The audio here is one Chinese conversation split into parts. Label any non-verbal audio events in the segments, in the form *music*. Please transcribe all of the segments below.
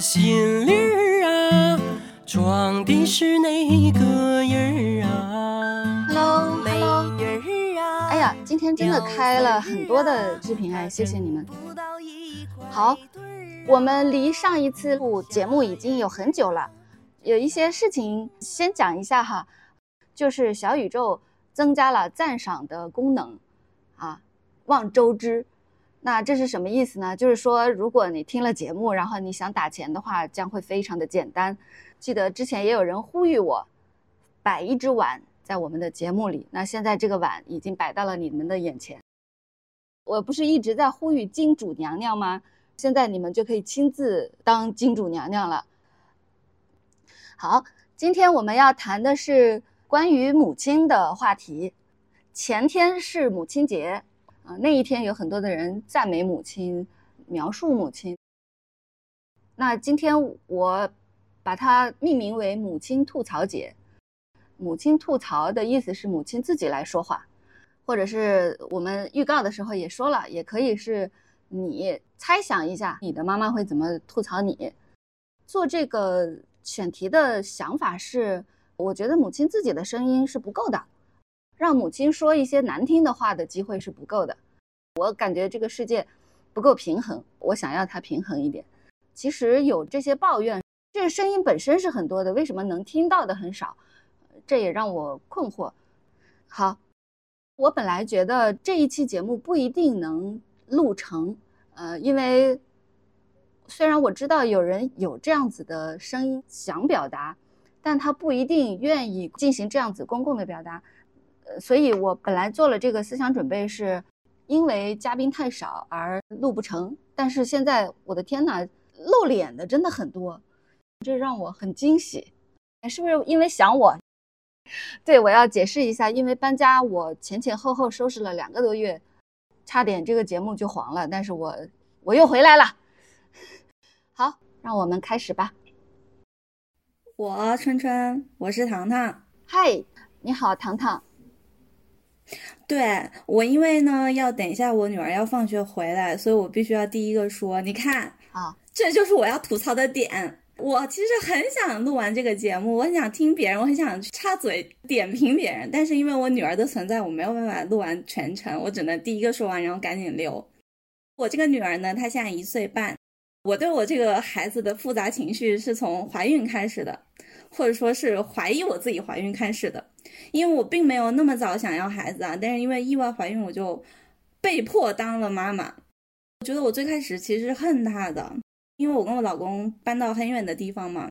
我心里儿啊，装的是哪个人儿啊？Hello，美人儿啊！哎呀，今天真的开了很多的视频哎，谢谢你们。好，我们离上一次录节目已经有很久了，有一些事情先讲一下哈，就是小宇宙增加了赞赏的功能，啊，望周知。那这是什么意思呢？就是说，如果你听了节目，然后你想打钱的话，将会非常的简单。记得之前也有人呼吁我摆一只碗在我们的节目里，那现在这个碗已经摆到了你们的眼前。我不是一直在呼吁金主娘娘吗？现在你们就可以亲自当金主娘娘了。好，今天我们要谈的是关于母亲的话题。前天是母亲节啊、那一天有很多的人赞美母亲，描述母亲。那今天我把它命名为母亲吐槽节。母亲吐槽的意思是母亲自己来说话，或者是我们预告的时候也说了，也可以是你猜想一下你的妈妈会怎么吐槽你。做这个选题的想法是，我觉得母亲自己的声音是不够的，让母亲说一些难听的话的机会是不够的。我感觉这个世界不够平衡，我想要它平衡一点。其实有这些抱怨，这个声音本身是很多的，为什么能听到的很少？这也让我困惑。好，我本来觉得这一期节目不一定能录成，呃，因为虽然我知道有人有这样子的声音想表达，但他不一定愿意进行这样子公共的表达，所以我本来做了这个思想准备，是因为嘉宾太少而录不成。但是现在我的天呐，露脸的真的很多，这让我很惊喜。是不是因为想我？*laughs* 对，我要解释一下，因为搬家，我前前后后收拾了两个多月，差点这个节目就黄了，但是我我又回来了。*laughs* 好，让我们开始吧。我春春，我是糖糖。嗨，你好，糖糖。对我，因为呢要等一下我女儿要放学回来，所以我必须要第一个说。你看，啊，这就是我要吐槽的点。我其实很想录完这个节目，我很想听别人，我很想插嘴点评别人，但是因为我女儿的存在，我没有办法录完全程，我只能第一个说完，然后赶紧溜。我这个女儿呢，她现在一岁半，我对我这个孩子的复杂情绪是从怀孕开始的，或者说是怀疑我自己怀孕开始的，因为我并没有那么早想要孩子啊，但是因为意外怀孕，我就被迫当了妈妈。我觉得我最开始其实是恨她的。因为我跟我老公搬到很远的地方嘛，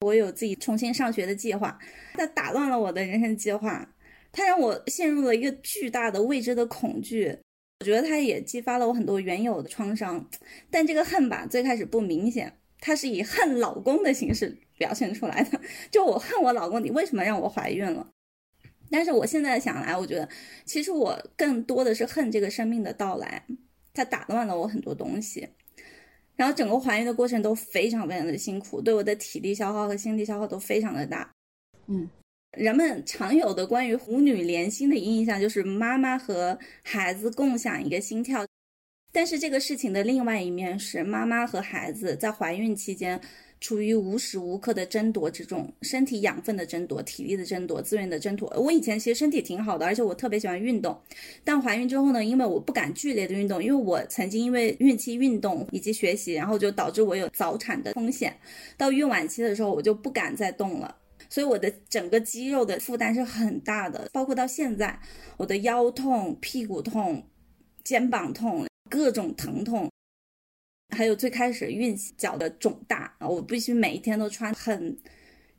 我有自己重新上学的计划，他打乱了我的人生计划，他让我陷入了一个巨大的未知的恐惧。我觉得他也激发了我很多原有的创伤，但这个恨吧，最开始不明显，他是以恨老公的形式表现出来的。就我恨我老公，你为什么让我怀孕了？但是我现在想来，我觉得其实我更多的是恨这个生命的到来，它打乱了我很多东西。然后整个怀孕的过程都非常非常的辛苦，对我的体力消耗和心力消耗都非常的大。嗯，人们常有的关于母女连心的印象就是妈妈和孩子共享一个心跳，但是这个事情的另外一面是妈妈和孩子在怀孕期间处于无时无刻的争夺之中，身体养分的争夺、体力的争夺、资源的争夺。我以前其实身体挺好的，而且我特别喜欢运动，但怀孕之后呢，因为我不敢剧烈的运动，因为我曾经因为孕期运动以及学习，然后就导致我有早产的风险。到孕晚期的时候，我就不敢再动了，所以我的整个肌肉的负担是很大的，包括到现在，我的腰痛、屁股痛、肩膀痛，各种疼痛。还有最开始孕脚的肿大啊，我必须每一天都穿很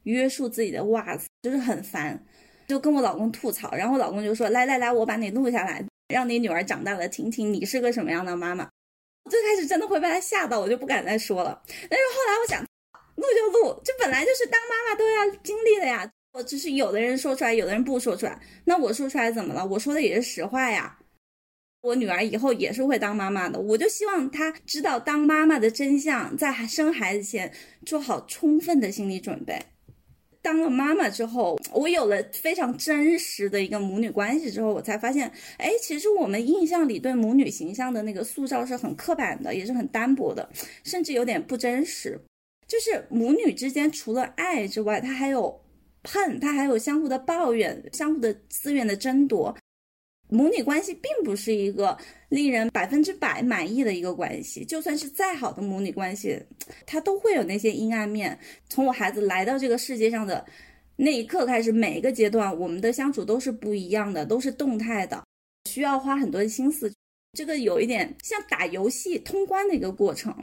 约束自己的袜子，就是很烦，就跟我老公吐槽，然后我老公就说：“来来来，我把你录下来，让你女儿长大了听听你是个什么样的妈妈。”最开始真的会被他吓到，我就不敢再说了。但是后来我想，录就录，这本来就是当妈妈都要经历的呀。我只是有的人说出来，有的人不说出来，那我说出来怎么了？我说的也是实话呀。我女儿以后也是会当妈妈的，我就希望她知道当妈妈的真相，在生孩子前做好充分的心理准备。当了妈妈之后，我有了非常真实的一个母女关系之后，我才发现，哎，其实我们印象里对母女形象的那个塑造是很刻板的，也是很单薄的，甚至有点不真实。就是母女之间除了爱之外，它还有恨，它还有相互的抱怨，相互的资源的争夺。母女关系并不是一个令人百分之百满意的一个关系，就算是再好的母女关系，它都会有那些阴暗面。从我孩子来到这个世界上的那一刻开始，每一个阶段我们的相处都是不一样的，都是动态的，需要花很多心思。这个有一点像打游戏通关的一个过程。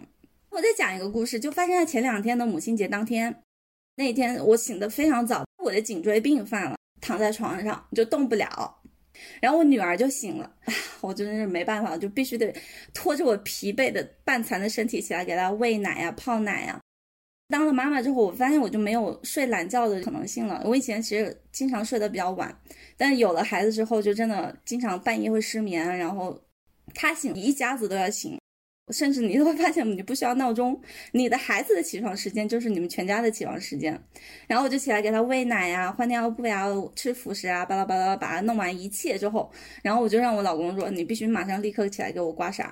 我再讲一个故事，就发生在前两天的母亲节当天。那天我醒得非常早，我的颈椎病犯了，躺在床上就动不了。然后我女儿就醒了，我真的是没办法，就必须得拖着我疲惫的半残的身体起来给她喂奶呀、泡奶呀。当了妈妈之后，我发现我就没有睡懒觉的可能性了。我以前其实经常睡得比较晚，但有了孩子之后，就真的经常半夜会失眠，然后她醒，一家子都要醒。甚至你都会发现，你不需要闹钟，你的孩子的起床时间就是你们全家的起床时间。然后我就起来给他喂奶呀、换尿布呀、吃辅食啊，巴拉巴拉把他弄完一切之后，然后我就让我老公说：“你必须马上立刻起来给我刮痧。”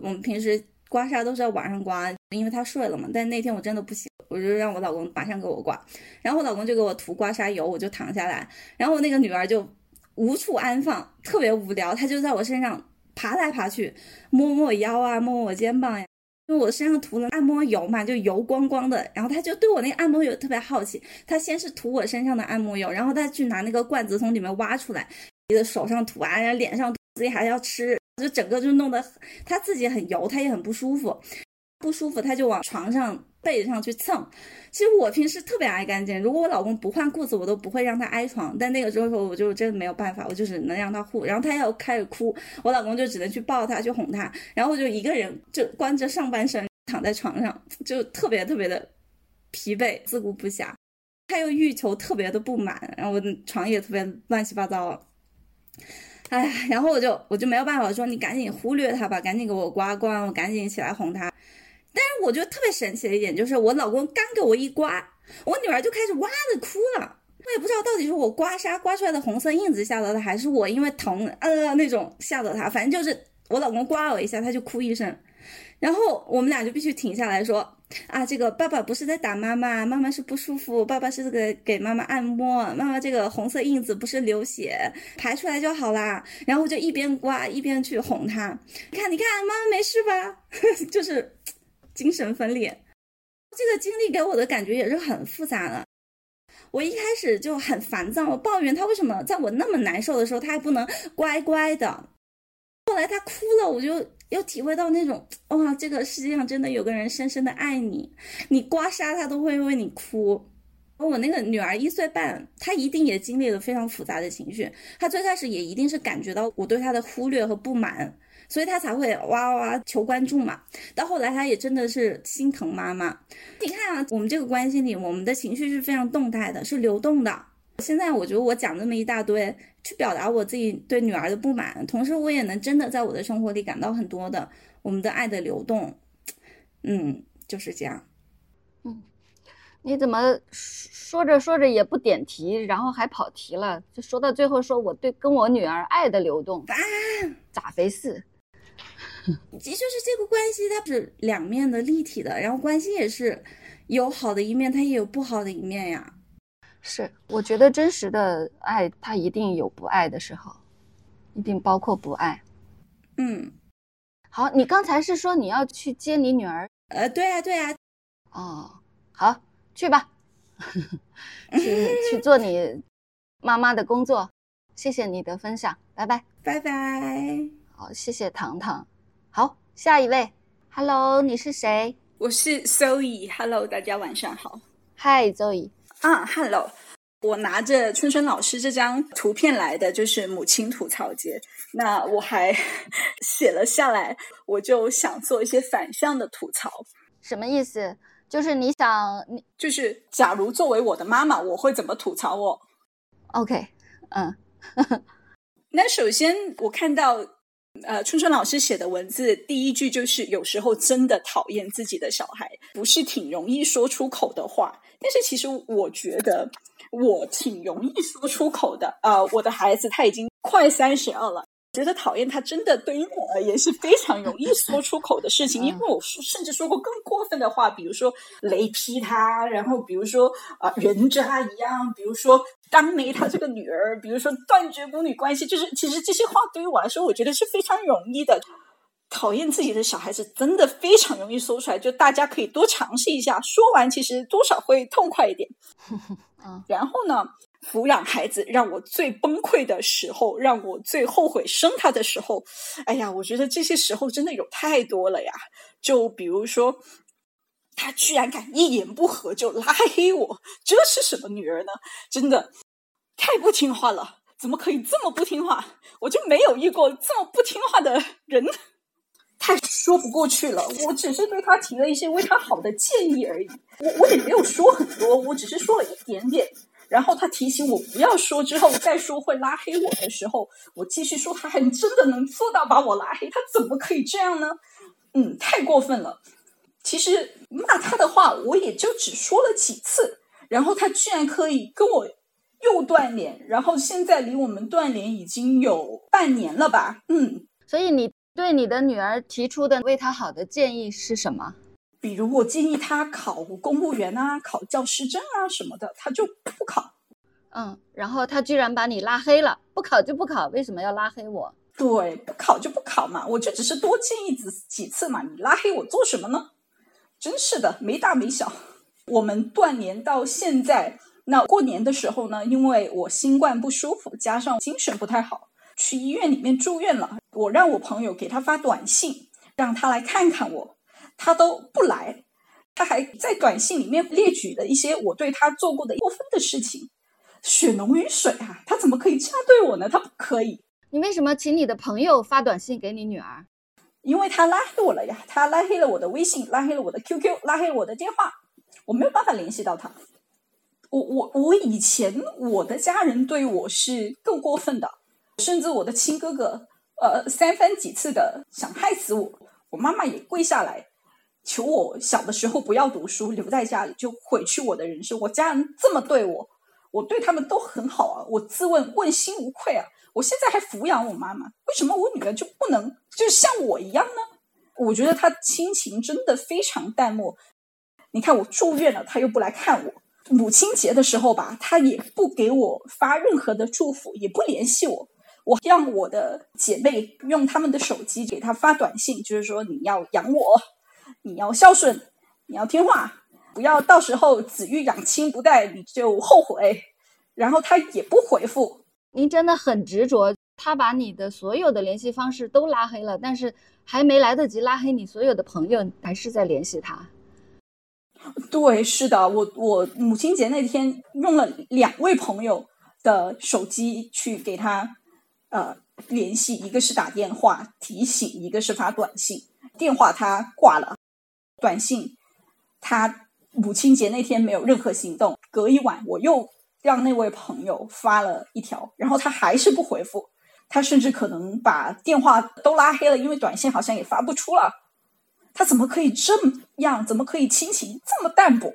我们平时刮痧都是在晚上刮，因为他睡了嘛。但那天我真的不行，我就让我老公马上给我刮。然后我老公就给我涂刮痧油，我就躺下来。然后我那个女儿就无处安放，特别无聊，她就在我身上。爬来爬去，摸摸我腰啊，摸摸我肩膀呀，因为我身上涂了按摩油嘛，就油光光的。然后他就对我那个按摩油特别好奇，他先是涂我身上的按摩油，然后他去拿那个罐子从里面挖出来，你的手上涂啊，然后脸上涂自己还要吃，就整个就弄得他自己很油，他也很不舒服。不舒服，他就往床上背上去蹭。其实我平时特别爱干净，如果我老公不换裤子，我都不会让他挨床。但那个时候我就真的没有办法，我就只能让他护。然后他要开始哭，我老公就只能去抱他，去哄他。然后我就一个人就光着上半身躺在床上，就特别特别的疲惫，自顾不暇。他又欲求特别的不满，然后我的床也特别乱七八糟。哎，然后我就我就没有办法说你赶紧忽略他吧，赶紧给我刮刮，我赶紧起来哄他。但是我觉得特别神奇的一点就是，我老公刚给我一刮，我女儿就开始哇的哭了。我也不知道到底是我刮痧刮出来的红色印子吓到她，还是我因为疼呃那种吓到她。反正就是我老公刮我一下，她就哭一声。然后我们俩就必须停下来说啊，这个爸爸不是在打妈妈，妈妈是不舒服，爸爸是这个给妈妈按摩，妈妈这个红色印子不是流血排出来就好啦。然后就一边刮一边去哄她，看你看妈妈没事吧？*laughs* 就是。精神分裂，这个经历给我的感觉也是很复杂的。我一开始就很烦躁，我抱怨他为什么在我那么难受的时候，他还不能乖乖的。后来他哭了，我就又体会到那种哇，这个世界上真的有个人深深的爱你，你刮痧他都会为你哭。我那个女儿一岁半，她一定也经历了非常复杂的情绪，她最开始也一定是感觉到我对她的忽略和不满。所以他才会哇哇哇求关注嘛。到后来，他也真的是心疼妈妈。你看啊，我们这个关系里，我们的情绪是非常动态的，是流动的。现在我觉得我讲这么一大堆，去表达我自己对女儿的不满，同时我也能真的在我的生活里感到很多的我们的爱的流动。嗯，就是这样。嗯，你怎么说着说着也不点题，然后还跑题了？就说到最后，说我对跟我女儿爱的流动，啊咋回事？*laughs* 就是这个关系，它是两面的、立体的，然后关系也是有好的一面，它也有不好的一面呀。是，我觉得真实的爱，它一定有不爱的时候，一定包括不爱。嗯，好，你刚才是说你要去接你女儿？呃，对啊，对啊。哦，好，去吧，*laughs* 去去做你妈妈的工作。谢谢你的分享，拜拜，拜拜。好，谢谢糖糖。好，下一位，Hello，你是谁？我是 Zoe，Hello，大家晚上好。Hi，Zoe。啊，Hello，我拿着春春老师这张图片来的，就是母亲吐槽节。那我还 *laughs* 写了下来，我就想做一些反向的吐槽。什么意思？就是你想，你就是假如作为我的妈妈，我会怎么吐槽我？OK，嗯。*laughs* 那首先我看到。呃，春春老师写的文字第一句就是有时候真的讨厌自己的小孩，不是挺容易说出口的话。但是其实我觉得我挺容易说出口的。呃，我的孩子他已经快三十二了。觉得讨厌他，真的对于我而言是非常容易 *laughs* 说出口的事情，因为我甚至说过更过分的话，比如说雷劈他，然后比如说啊人渣一样，比如说当没他这个女儿，比如说断绝母女关系，就是其实这些话对于我来说，我觉得是非常容易的。讨厌自己的小孩子真的非常容易说出来，就大家可以多尝试一下，说完其实多少会痛快一点。*laughs* 然后呢？抚养孩子让我最崩溃的时候，让我最后悔生他的时候，哎呀，我觉得这些时候真的有太多了呀。就比如说，他居然敢一言不合就拉黑我，这是什么女儿呢？真的太不听话了，怎么可以这么不听话？我就没有遇过这么不听话的人，太说不过去了。我只是对他提了一些为他好的建议而已，我我也没有说很多，我只是说了一点点。然后他提醒我不要说，之后再说会拉黑我的时候，我继续说，他还真的能做到把我拉黑？他怎么可以这样呢？嗯，太过分了。其实骂他的话，我也就只说了几次，然后他居然可以跟我又断联，然后现在离我们断联已经有半年了吧？嗯，所以你对你的女儿提出的为她好的建议是什么？比如我建议他考公务员啊，考教师证啊什么的，他就不考。嗯，然后他居然把你拉黑了，不考就不考，为什么要拉黑我？对，不考就不考嘛，我就只是多建议几几次嘛，你拉黑我做什么呢？真是的，没大没小。我们断联到现在，那过年的时候呢，因为我新冠不舒服，加上精神不太好，去医院里面住院了。我让我朋友给他发短信，让他来看看我。他都不来，他还在短信里面列举了一些我对他做过的过分的事情，血浓于水啊！他怎么可以这样对我呢？他不可以。你为什么请你的朋友发短信给你女儿？因为他拉黑我了呀！他拉黑了我的微信，拉黑了我的 QQ，拉黑了我的电话，我没有办法联系到他。我我我以前我的家人对我是更过分的，甚至我的亲哥哥，呃，三番几次的想害死我，我妈妈也跪下来。求我小的时候不要读书，留在家里就毁去我的人生。我家人这么对我，我对他们都很好啊。我自问问心无愧啊。我现在还抚养我妈妈，为什么我女儿就不能就像我一样呢？我觉得她亲情真的非常淡漠。你看我住院了，她又不来看我。母亲节的时候吧，她也不给我发任何的祝福，也不联系我。我让我的姐妹用他们的手机给她发短信，就是说你要养我。你要孝顺，你要听话，不要到时候子欲养亲不待，你就后悔。然后他也不回复。您真的很执着，他把你的所有的联系方式都拉黑了，但是还没来得及拉黑你所有的朋友，还是在联系他。对，是的，我我母亲节那天用了两位朋友的手机去给他呃联系，一个是打电话提醒，一个是发短信。电话他挂了。短信，他母亲节那天没有任何行动。隔一晚，我又让那位朋友发了一条，然后他还是不回复。他甚至可能把电话都拉黑了，因为短信好像也发不出了。他怎么可以这样？怎么可以亲情这么淡薄？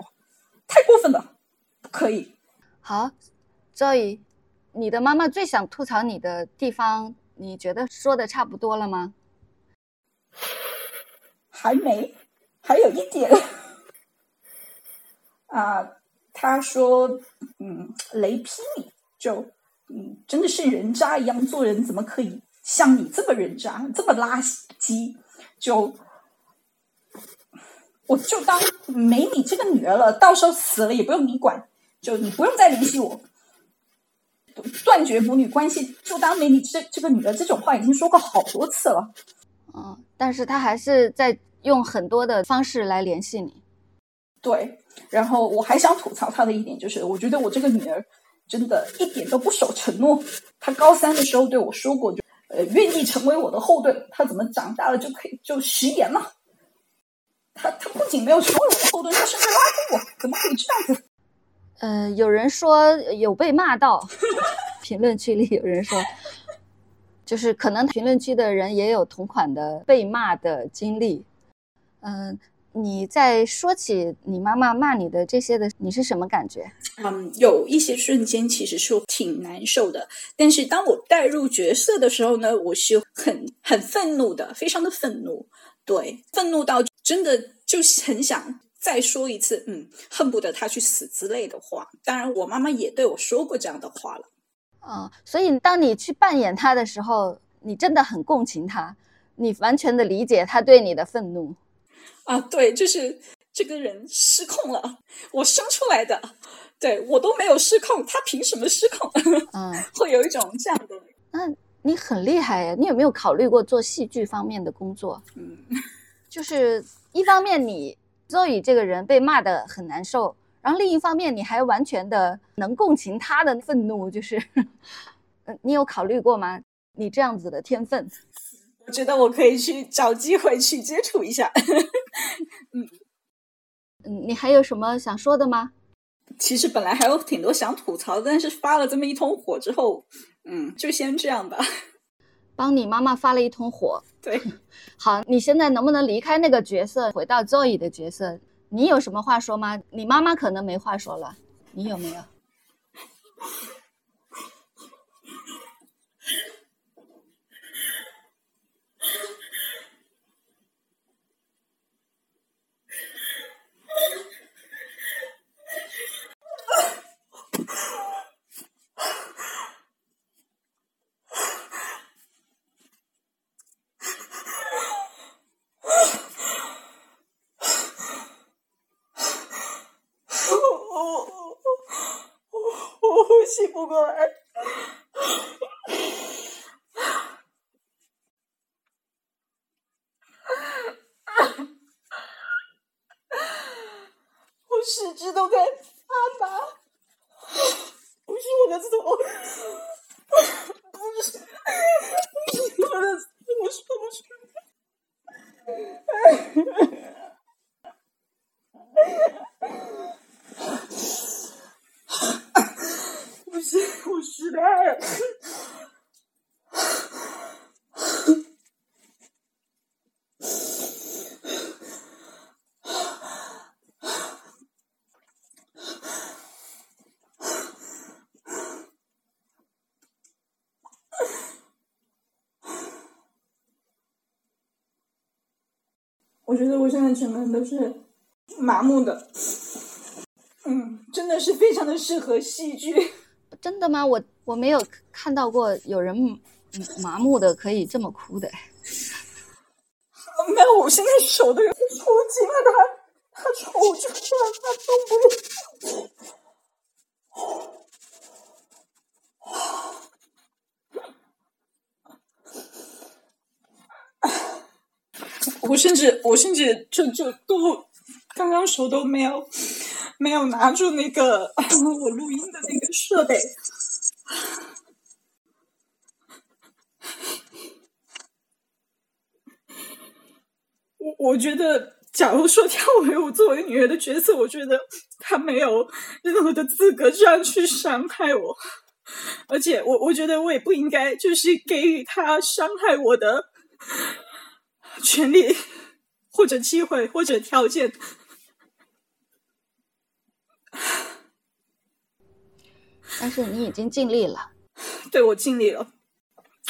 太过分了，不可以。好，周怡，你的妈妈最想吐槽你的地方，你觉得说的差不多了吗？还没。还有一点，*laughs* 啊，他说，嗯，雷劈你，就，嗯，真的是人渣一样做人，怎么可以像你这么人渣，这么垃圾？就，我就当没你这个女儿了，到时候死了也不用你管，就你不用再联系我，断绝母女关系，就当没你这这个女儿。这种话已经说过好多次了，嗯，但是他还是在。用很多的方式来联系你，对。然后我还想吐槽他的一点就是，我觉得我这个女儿真的一点都不守承诺。她高三的时候对我说过，就呃愿意成为我的后盾。她怎么长大了就可以就食言了？她她不仅没有成为我的后盾，她甚至拉黑我，怎么可以这样子？呃，有人说有被骂到，*laughs* 评论区里有人说，就是可能评论区的人也有同款的被骂的经历。嗯，你在说起你妈妈骂你的这些的，你是什么感觉？嗯，有一些瞬间其实是挺难受的，但是当我带入角色的时候呢，我是很很愤怒的，非常的愤怒，对，愤怒到真的就很想再说一次，嗯，恨不得他去死之类的话。当然，我妈妈也对我说过这样的话了。啊，所以当你去扮演他的时候，你真的很共情他，你完全的理解他对你的愤怒。*laughs* 啊，对，就是这个人失控了，我生出来的，对我都没有失控，他凭什么失控？*laughs* 嗯，会有一种这样的。那你很厉害呀，你有没有考虑过做戏剧方面的工作？嗯，*laughs* 就是一方面你 Zoe 这个人被骂的很难受。然后另一方面，你还完全的能共情他的愤怒，就是，嗯，你有考虑过吗？你这样子的天分，我觉得我可以去找机会去接触一下。*laughs* 嗯嗯，你还有什么想说的吗？其实本来还有挺多想吐槽，但是发了这么一通火之后，嗯，就先这样吧。*laughs* 帮你妈妈发了一通火，对，*laughs* 好，你现在能不能离开那个角色，回到 Zoe 的角色？你有什么话说吗？你妈妈可能没话说了，你有没有？不过我觉得我现在整个人都是麻木的，嗯，真的是非常的适合戏剧。真的吗？我我没有看到过有人麻木的可以这么哭的。没有，我现在手都有点抽筋了，他他抽就算他动不了。我甚至，我甚至就就都，刚刚手都没有，没有拿住那个 *laughs* 我录音的那个设备。我我觉得，假如说跳为我作为女儿的角色，我觉得她没有任何的资格这样去伤害我，而且我我觉得我也不应该就是给予她伤害我的。权利，或者机会，或者条件，但是你已经尽力了。*laughs* 对我尽力了。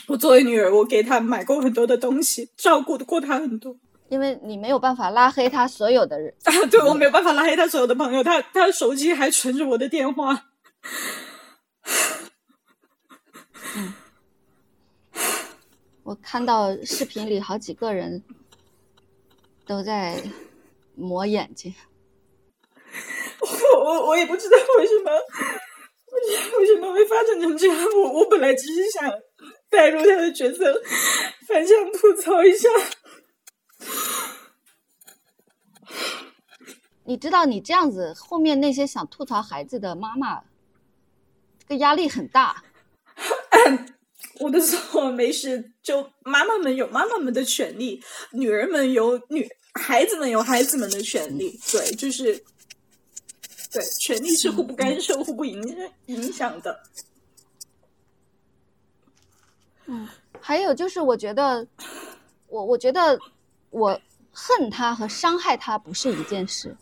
我作为女儿，我给他买过很多的东西，照顾过他很多。因为你没有办法拉黑他所有的人啊，对我没有办法拉黑他所有的朋友，他他手机还存着我的电话。我看到视频里好几个人都在抹眼睛，*laughs* 我我我也不知道为什么，为为什么会发展成这样。我我本来只是想带入他的角色，反向吐槽一下。你知道，你这样子后面那些想吐槽孩子的妈妈，这个压力很大。*laughs* 我的错，没事。就妈妈们有妈妈们的权利，女人们有女孩子们有孩子们的权利。对，就是对，权利是互不干涉、互不影影响的。嗯，还有就是，我觉得，我我觉得我恨他和伤害他不是一件事。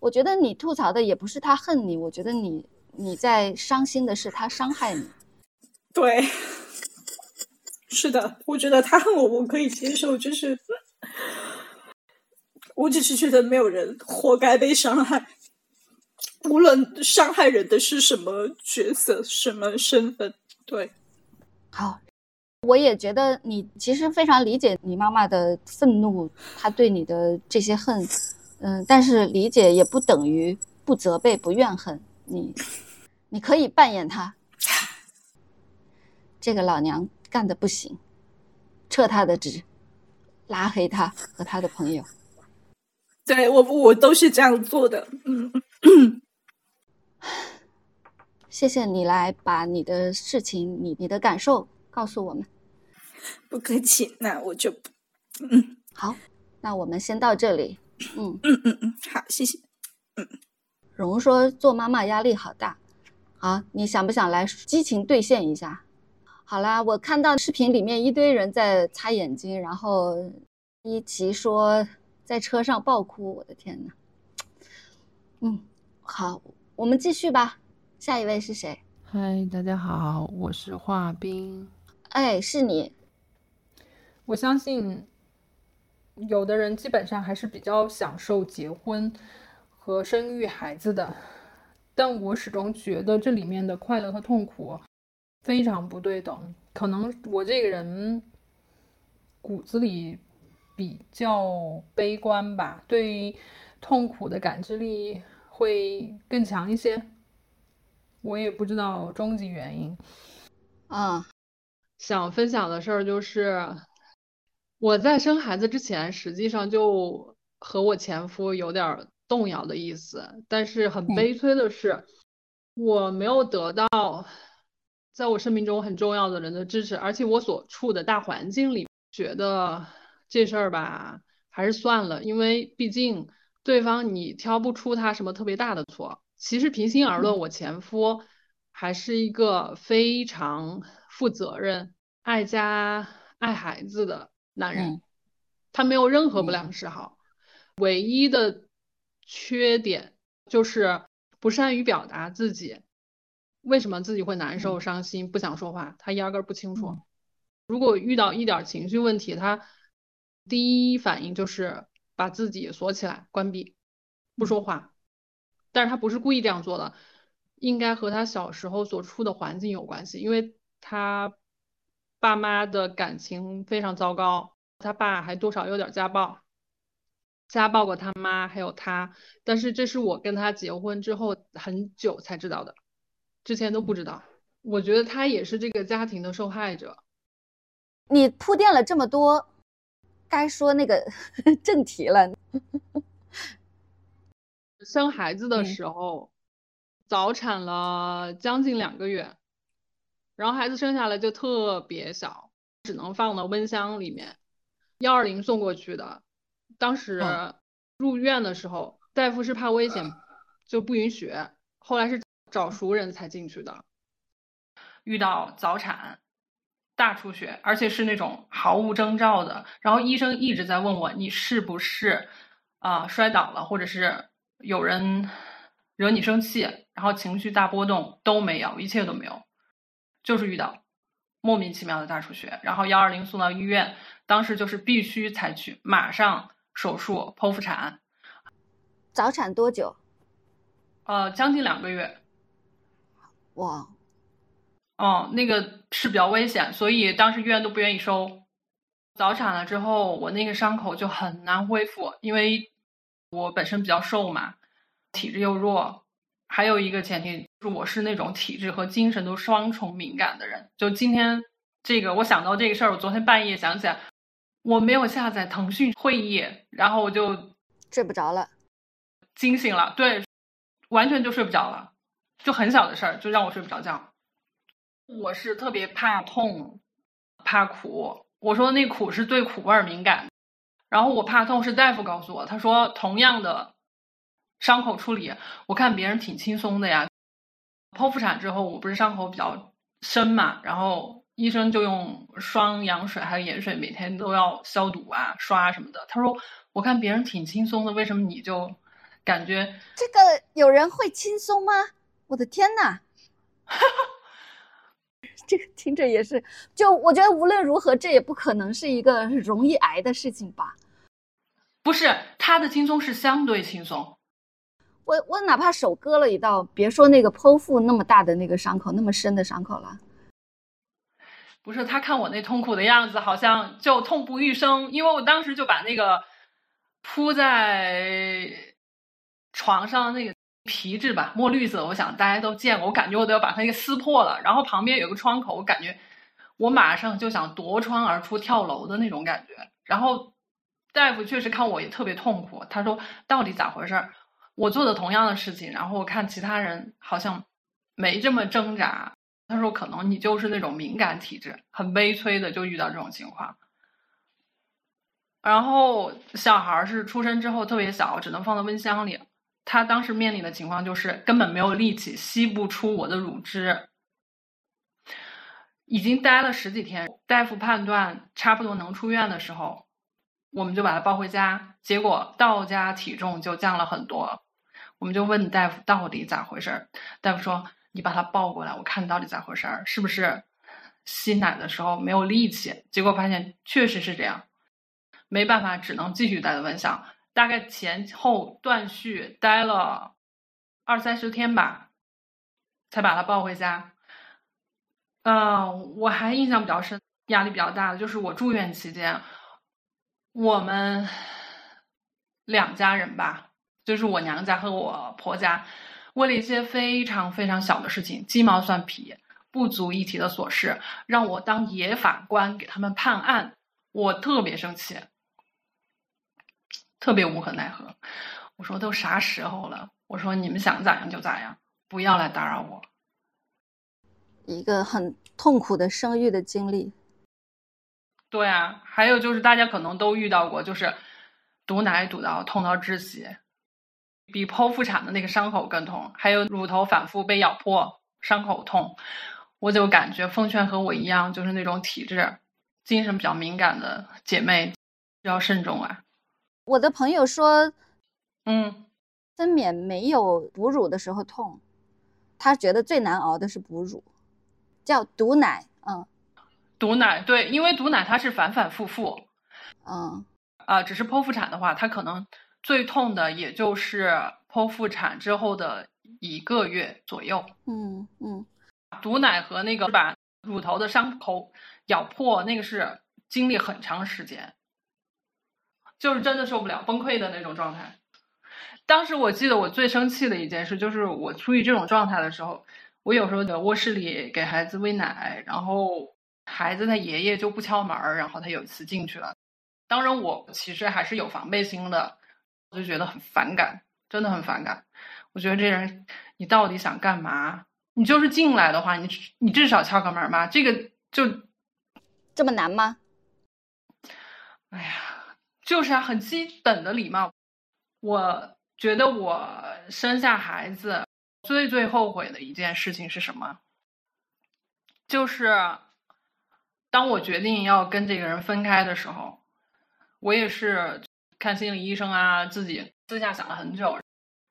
我觉得你吐槽的也不是他恨你，我觉得你你在伤心的是他伤害你。对，是的，我觉得他恨我，我可以接受，就是我只是觉得没有人活该被伤害，无论伤害人的是什么角色、什么身份。对，好，我也觉得你其实非常理解你妈妈的愤怒，她对你的这些恨。嗯，但是理解也不等于不责备、不怨恨你。你可以扮演她，*laughs* 这个老娘干的不行，撤他的职，拉黑他和他的朋友。对我，我都是这样做的。嗯，*coughs* 谢谢你来把你的事情、你你的感受告诉我们。不客气，那我就嗯，好，那我们先到这里。嗯嗯嗯嗯，好，谢谢。嗯，蓉说做妈妈压力好大，好，你想不想来激情兑现一下？好啦，我看到视频里面一堆人在擦眼睛，然后一齐说在车上爆哭，我的天呐。嗯，好，我们继续吧。下一位是谁？嗨，大家好，我是华冰。哎，是你。我相信。有的人基本上还是比较享受结婚和生育孩子的，但我始终觉得这里面的快乐和痛苦非常不对等。可能我这个人骨子里比较悲观吧，对痛苦的感知力会更强一些。我也不知道终极原因。啊，想分享的事儿就是。我在生孩子之前，实际上就和我前夫有点动摇的意思。但是很悲催的是，我没有得到在我生命中很重要的人的支持，而且我所处的大环境里，觉得这事儿吧，还是算了，因为毕竟对方你挑不出他什么特别大的错。其实平心而论，我前夫还是一个非常负责任、爱家、爱孩子的。男人，他没有任何不良嗜好，唯一的缺点就是不善于表达自己。为什么自己会难受、伤心、不想说话？他压根儿不清楚。如果遇到一点情绪问题，他第一反应就是把自己锁起来、关闭，不说话。但是他不是故意这样做的，应该和他小时候所处的环境有关系，因为他。爸妈的感情非常糟糕，他爸还多少有点家暴，家暴过他妈还有他，但是这是我跟他结婚之后很久才知道的，之前都不知道。我觉得他也是这个家庭的受害者。你铺垫了这么多，该说那个 *laughs* 正题了。*laughs* 生孩子的时候，早产了将近两个月。然后孩子生下来就特别小，只能放到温箱里面，幺二零送过去的。当时入院的时候，大夫是怕危险，就不允许。后来是找熟人才进去的。遇到早产、大出血，而且是那种毫无征兆的。然后医生一直在问我，你是不是啊摔倒了，或者是有人惹你生气，然后情绪大波动都没有，一切都没有。就是遇到莫名其妙的大出血，然后幺二零送到医院，当时就是必须采取马上手术剖腹产。早产多久？呃，将近两个月。哇，哦，那个是比较危险，所以当时医院都不愿意收。早产了之后，我那个伤口就很难恢复，因为我本身比较瘦嘛，体质又弱。还有一个前提是，我是那种体质和精神都双重敏感的人。就今天这个，我想到这个事儿，我昨天半夜想起来，我没有下载腾讯会议，然后我就睡不着了，惊醒了，对，完全就睡不着了，就很小的事儿就让我睡不着觉。我是特别怕痛，怕苦。我说那苦是对苦味儿敏感，然后我怕痛是大夫告诉我，他说同样的。伤口处理，我看别人挺轻松的呀。剖腹产之后，我不是伤口比较深嘛，然后医生就用双氧水还有盐水，每天都要消毒啊、刷什么的。他说：“我看别人挺轻松的，为什么你就感觉这个有人会轻松吗？我的天呐！*laughs* 这个听着也是，就我觉得无论如何，这也不可能是一个容易挨的事情吧？不是他的轻松是相对轻松。我我哪怕手割了一道，别说那个剖腹那么大的那个伤口，那么深的伤口了。”不是他看我那痛苦的样子，好像就痛不欲生，因为我当时就把那个铺在床上那个皮质吧，墨绿色，我想大家都见过，我感觉我都要把它给撕破了。然后旁边有个窗口，我感觉我马上就想夺窗而出跳楼的那种感觉。然后大夫确实看我也特别痛苦，他说到底咋回事儿？我做的同样的事情，然后我看其他人好像没这么挣扎。他说：“可能你就是那种敏感体质，很悲催的，就遇到这种情况。然后小孩是出生之后特别小，只能放在温箱里。他当时面临的情况就是根本没有力气吸不出我的乳汁，已经待了十几天。大夫判断差不多能出院的时候，我们就把他抱回家。结果到家体重就降了很多。我们就问大夫到底咋回事儿？大夫说。”你把他抱过来，我看到底咋回事儿？是不是吸奶的时候没有力气？结果发现确实是这样，没办法，只能继续待在温箱。大概前后断续待了二三十天吧，才把他抱回家。嗯，我还印象比较深，压力比较大的就是我住院期间，我们两家人吧，就是我娘家和我婆家。为了一些非常非常小的事情，鸡毛蒜皮、不足一提的琐事，让我当野法官给他们判案，我特别生气，特别无可奈何。我说都啥时候了？我说你们想咋样就咋样，不要来打扰我。一个很痛苦的生育的经历。对啊，还有就是大家可能都遇到过，就是堵奶堵到痛到窒息。比剖腹产的那个伤口更痛，还有乳头反复被咬破，伤口痛，我就感觉奉劝和我一样，就是那种体质、精神比较敏感的姐妹要慎重啊。我的朋友说，嗯，分娩没有哺乳的时候痛，他觉得最难熬的是哺乳，叫堵奶，嗯，堵奶，对，因为堵奶它是反反复复，嗯，啊，只是剖腹产的话，它可能。最痛的也就是剖腹产之后的一个月左右。嗯嗯，堵奶和那个把乳头的伤口咬破，那个是经历很长时间，就是真的受不了，崩溃的那种状态。当时我记得我最生气的一件事，就是我处于这种状态的时候，我有时候在卧室里给孩子喂奶，然后孩子他爷爷就不敲门，然后他有一次进去了。当然，我其实还是有防备心的。我就觉得很反感，真的很反感。我觉得这人，你到底想干嘛？你就是进来的话，你你至少敲个门吧。这个就这么难吗？哎呀，就是啊，很基本的礼貌。我觉得我生下孩子最最后悔的一件事情是什么？就是当我决定要跟这个人分开的时候，我也是。看心理医生啊，自己私下想了很久，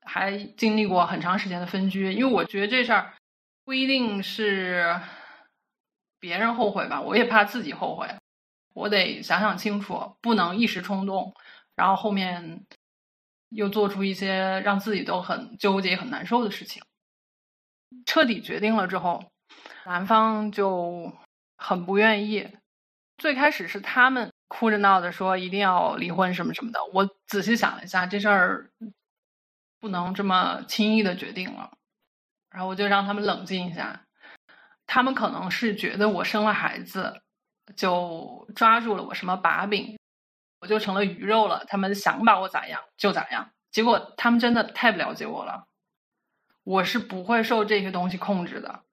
还经历过很长时间的分居。因为我觉得这事儿不一定是别人后悔吧，我也怕自己后悔。我得想想清楚，不能一时冲动，然后后面又做出一些让自己都很纠结、很难受的事情。彻底决定了之后，男方就很不愿意。最开始是他们。哭着闹着说一定要离婚什么什么的，我仔细想了一下，这事儿不能这么轻易的决定了。然后我就让他们冷静一下，他们可能是觉得我生了孩子，就抓住了我什么把柄，我就成了鱼肉了。他们想把我咋样就咋样，结果他们真的太不了解我了，我是不会受这些东西控制的。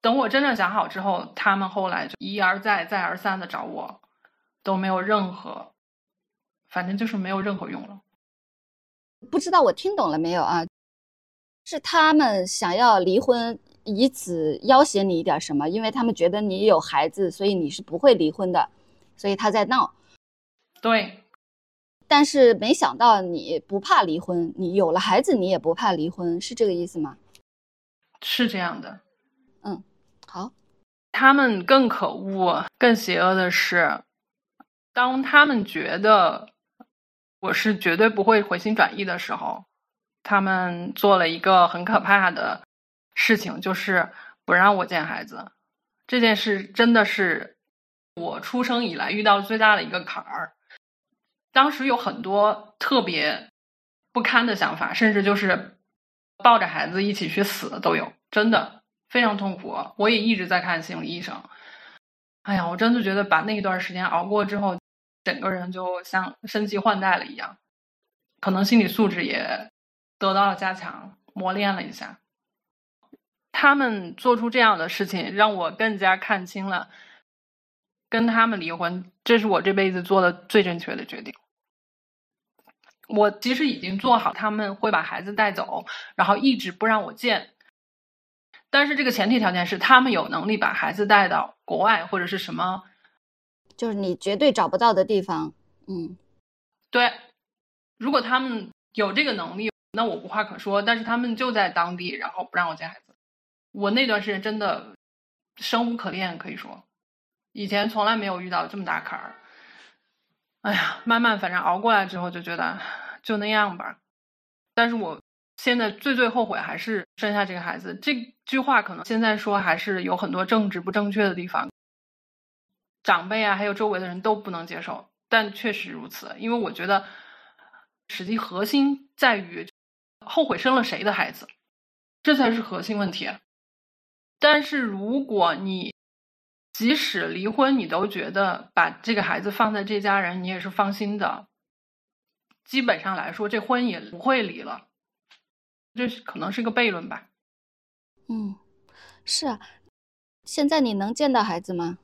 等我真正想好之后，他们后来就一而再、再而三的找我。都没有任何，反正就是没有任何用了。不知道我听懂了没有啊？是他们想要离婚，以此要挟你一点什么，因为他们觉得你有孩子，所以你是不会离婚的，所以他在闹。对。但是没想到你不怕离婚，你有了孩子你也不怕离婚，是这个意思吗？是这样的。嗯，好。他们更可恶、更邪恶的是，当他们觉得我是绝对不会回心转意的时候，他们做了一个很可怕的事情，就是不让我见孩子。这件事真的是我出生以来遇到最大的一个坎儿。当时有很多特别不堪的想法，甚至就是抱着孩子一起去死都有，真的非常痛苦。我也一直在看心理医生。哎呀，我真的觉得把那一段时间熬过之后，整个人就像升级换代了一样，可能心理素质也得到了加强，磨练了一下。他们做出这样的事情，让我更加看清了跟他们离婚，这是我这辈子做的最正确的决定。我其实已经做好，他们会把孩子带走，然后一直不让我见。但是这个前提条件是，他们有能力把孩子带到国外或者是什么，就是你绝对找不到的地方。嗯，对。如果他们有这个能力，那我无话可说。但是他们就在当地，然后不让我见孩子。我那段时间真的生无可恋，可以说，以前从来没有遇到这么大坎儿。哎呀，慢慢反正熬过来之后就觉得就那样吧。但是我现在最最后悔还是生下这个孩子。这句话可能现在说还是有很多政治不正确的地方，长辈啊还有周围的人都不能接受。但确实如此，因为我觉得实际核心在于后悔生了谁的孩子，这才是核心问题。但是如果你即使离婚，你都觉得把这个孩子放在这家人，你也是放心的。基本上来说，这婚也不会离了。这是可能是个悖论吧。嗯，是啊。现在你能见到孩子吗？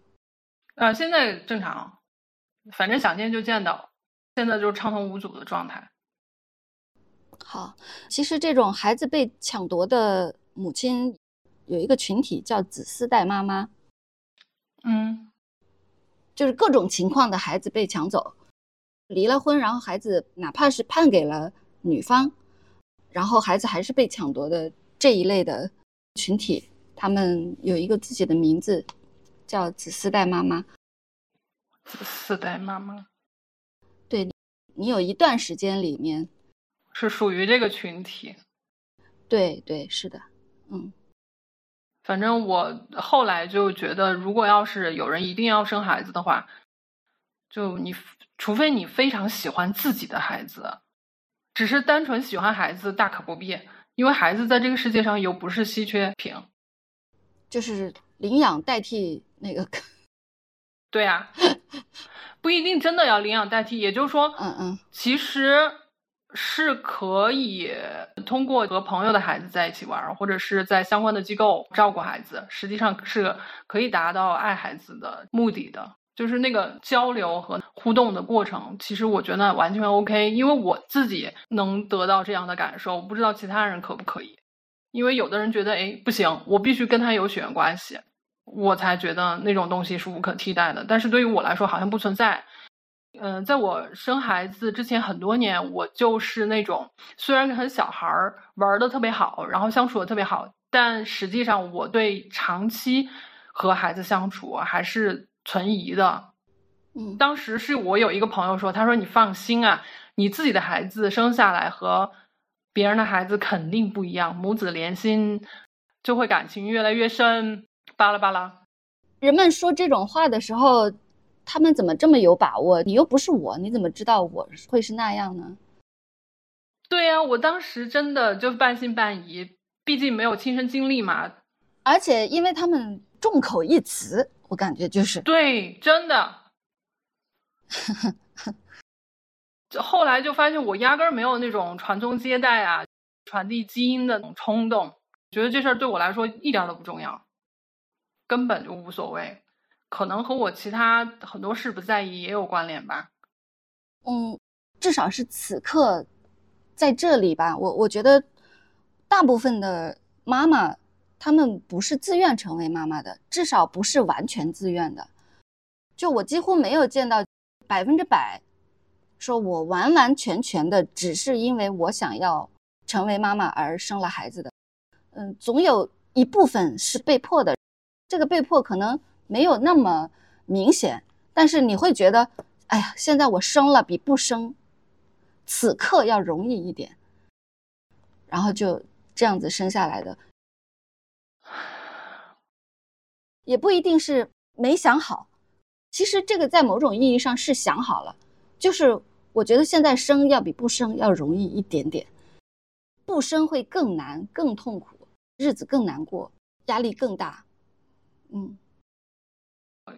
呃，现在正常，反正想见就见到。现在就是畅通无阻的状态。好，其实这种孩子被抢夺的母亲有一个群体叫子嗣代妈妈。嗯，就是各种情况的孩子被抢走，离了婚，然后孩子哪怕是判给了女方，然后孩子还是被抢夺的这一类的群体，他们有一个自己的名字，叫子嗣代妈妈。子嗣代妈妈，对，你有一段时间里面是属于这个群体。对对，是的，嗯。反正我后来就觉得，如果要是有人一定要生孩子的话，就你除非你非常喜欢自己的孩子，只是单纯喜欢孩子大可不必，因为孩子在这个世界上又不是稀缺品，就是领养代替那个，*laughs* 对呀，不一定真的要领养代替，也就是说，嗯嗯，其实。是可以通过和朋友的孩子在一起玩，或者是在相关的机构照顾孩子，实际上是可以达到爱孩子的目的的。就是那个交流和互动的过程，其实我觉得完全 OK，因为我自己能得到这样的感受，我不知道其他人可不可以。因为有的人觉得，哎，不行，我必须跟他有血缘关系，我才觉得那种东西是无可替代的。但是对于我来说，好像不存在。嗯，在我生孩子之前很多年，我就是那种虽然很小孩儿玩的特别好，然后相处的特别好，但实际上我对长期和孩子相处还是存疑的。嗯，当时是我有一个朋友说，他说你放心啊，你自己的孩子生下来和别人的孩子肯定不一样，母子连心就会感情越来越深。巴拉巴拉，人们说这种话的时候。他们怎么这么有把握？你又不是我，你怎么知道我会是那样呢？对呀，我当时真的就半信半疑，毕竟没有亲身经历嘛。而且因为他们众口一词，我感觉就是对，真的。就后来就发现我压根儿没有那种传宗接代啊、传递基因的那种冲动，觉得这事儿对我来说一点都不重要，根本就无所谓。可能和我其他很多事不在意也有关联吧。嗯，至少是此刻在这里吧。我我觉得大部分的妈妈他们不是自愿成为妈妈的，至少不是完全自愿的。就我几乎没有见到百分之百说我完完全全的只是因为我想要成为妈妈而生了孩子的。嗯，总有一部分是被迫的，这个被迫可能没有那么明显，但是你会觉得，哎呀，现在我生了比不生，此刻要容易一点，然后就这样子生下来的，也不一定是没想好，其实这个在某种意义上是想好了，就是我觉得现在生要比不生要容易一点点，不生会更难更痛苦。日子更难过，压力更大，嗯，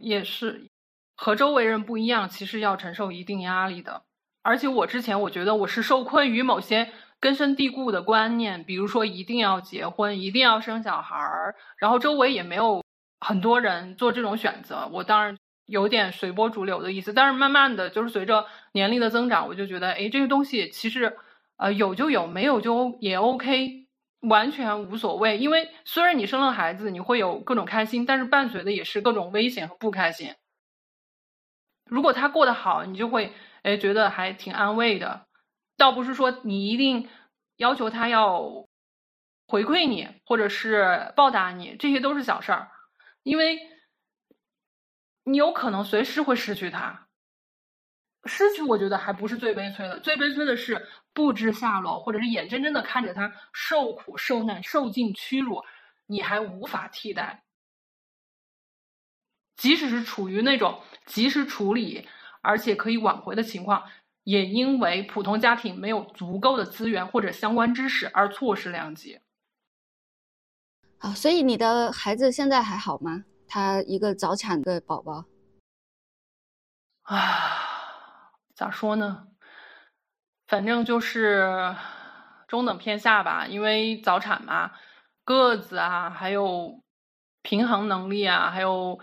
也是和周围人不一样，其实要承受一定压力的。而且我之前我觉得我是受困于某些根深蒂固的观念，比如说一定要结婚，一定要生小孩儿，然后周围也没有很多人做这种选择。我当然有点随波逐流的意思，但是慢慢的就是随着年龄的增长，我就觉得，哎，这个东西其实呃有就有，没有就也 OK。完全无所谓，因为虽然你生了孩子，你会有各种开心，但是伴随的也是各种危险和不开心。如果他过得好，你就会哎觉得还挺安慰的。倒不是说你一定要求他要回馈你，或者是报答你，这些都是小事儿，因为你有可能随时会失去他。失去，我觉得还不是最悲催的，最悲催的是不知下落，或者是眼睁睁的看着他受苦受难、受尽屈辱，你还无法替代。即使是处于那种及时处理而且可以挽回的情况，也因为普通家庭没有足够的资源或者相关知识而错失良机。啊，所以你的孩子现在还好吗？他一个早产的宝宝。啊。咋说呢？反正就是中等偏下吧，因为早产嘛，个子啊，还有平衡能力啊，还有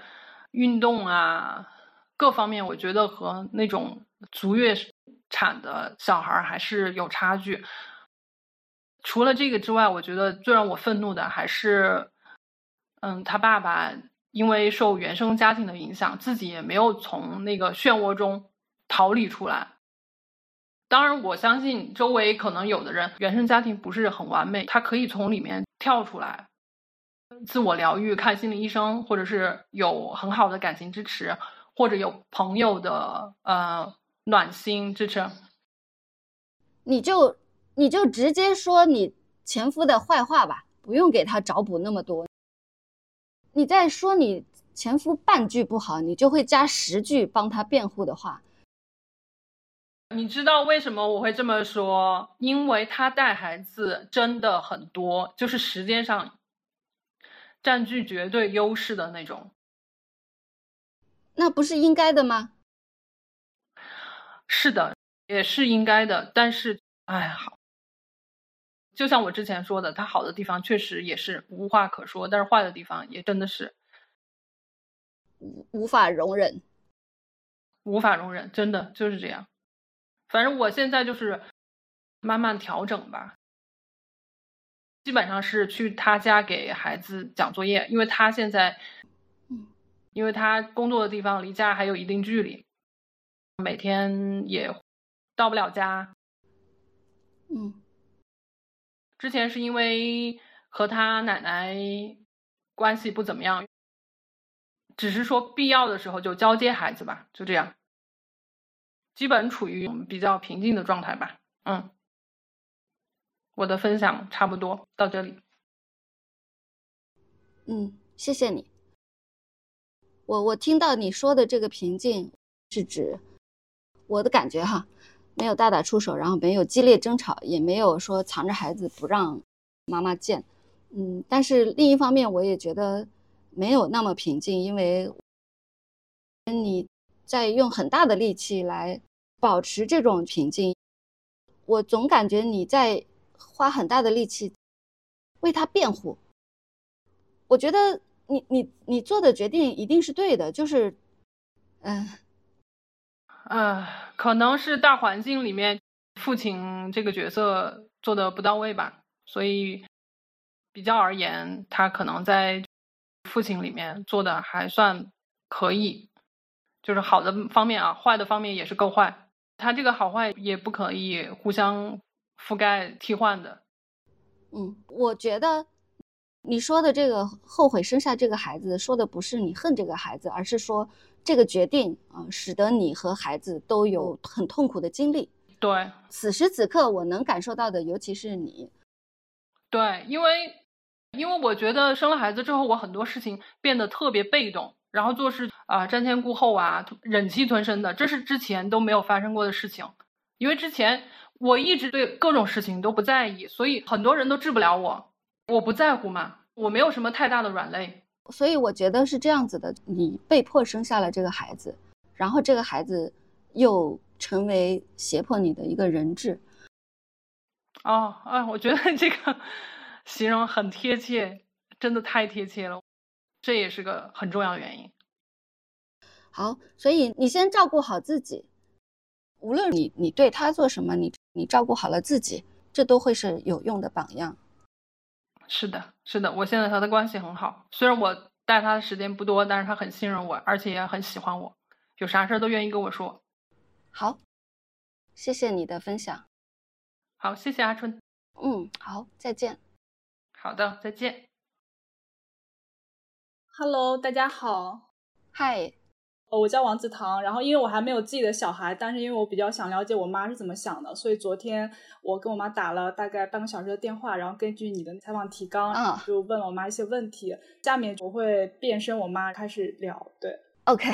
运动啊，各方面，我觉得和那种足月产的小孩还是有差距。除了这个之外，我觉得最让我愤怒的还是，嗯，他爸爸因为受原生家庭的影响，自己也没有从那个漩涡中。逃离出来。当然，我相信周围可能有的人原生家庭不是很完美，他可以从里面跳出来，自我疗愈，看心理医生，或者是有很好的感情支持，或者有朋友的呃暖心支持。你就你就直接说你前夫的坏话吧，不用给他找补那么多。你再说你前夫半句不好，你就会加十句帮他辩护的话。你知道为什么我会这么说？因为他带孩子真的很多，就是时间上占据绝对优势的那种。那不是应该的吗？是的，也是应该的。但是，哎，好，就像我之前说的，他好的地方确实也是无话可说，但是坏的地方也真的是无无法容忍，无法容忍，真的就是这样。反正我现在就是慢慢调整吧，基本上是去他家给孩子讲作业，因为他现在，因为他工作的地方离家还有一定距离，每天也到不了家。嗯，之前是因为和他奶奶关系不怎么样，只是说必要的时候就交接孩子吧，就这样。基本处于比较平静的状态吧，嗯，我的分享差不多到这里，嗯，谢谢你。我我听到你说的这个平静，是指我的感觉哈，没有大打出手，然后没有激烈争吵，也没有说藏着孩子不让妈妈见，嗯，但是另一方面，我也觉得没有那么平静，因为你在用很大的力气来。保持这种平静，我总感觉你在花很大的力气为他辩护。我觉得你你你做的决定一定是对的，就是，嗯，呃，可能是大环境里面父亲这个角色做的不到位吧，所以比较而言，他可能在父亲里面做的还算可以，就是好的方面啊，坏的方面也是够坏。他这个好坏也不可以互相覆盖替换的。嗯，我觉得你说的这个后悔生下这个孩子，说的不是你恨这个孩子，而是说这个决定啊，使得你和孩子都有很痛苦的经历。对，此时此刻我能感受到的，尤其是你。对，因为因为我觉得生了孩子之后，我很多事情变得特别被动，然后做事啊瞻前顾后啊，忍气吞声的，这是之前都没有发生过的事情。因为之前我一直对各种事情都不在意，所以很多人都治不了我，我不在乎嘛，我没有什么太大的软肋。所以我觉得是这样子的，你被迫生下了这个孩子，然后这个孩子又成为胁迫你的一个人质。哦，啊，我觉得这个 *laughs* 形容很贴切，真的太贴切了，这也是个很重要的原因。好，所以你先照顾好自己，无论你你对他做什么，你你照顾好了自己，这都会是有用的榜样。是的，是的，我现在和他关系很好，虽然我带他的时间不多，但是他很信任我，而且也很喜欢我，有啥事儿都愿意跟我说。好，谢谢你的分享。好，谢谢阿春。嗯，好，再见。好的，再见。Hello，大家好。嗨，我叫王子堂。然后，因为我还没有自己的小孩，但是因为我比较想了解我妈是怎么想的，所以昨天我跟我妈打了大概半个小时的电话，然后根据你的采访提纲，嗯，就问了我妈一些问题。下面我会变身我妈开始聊。对，OK。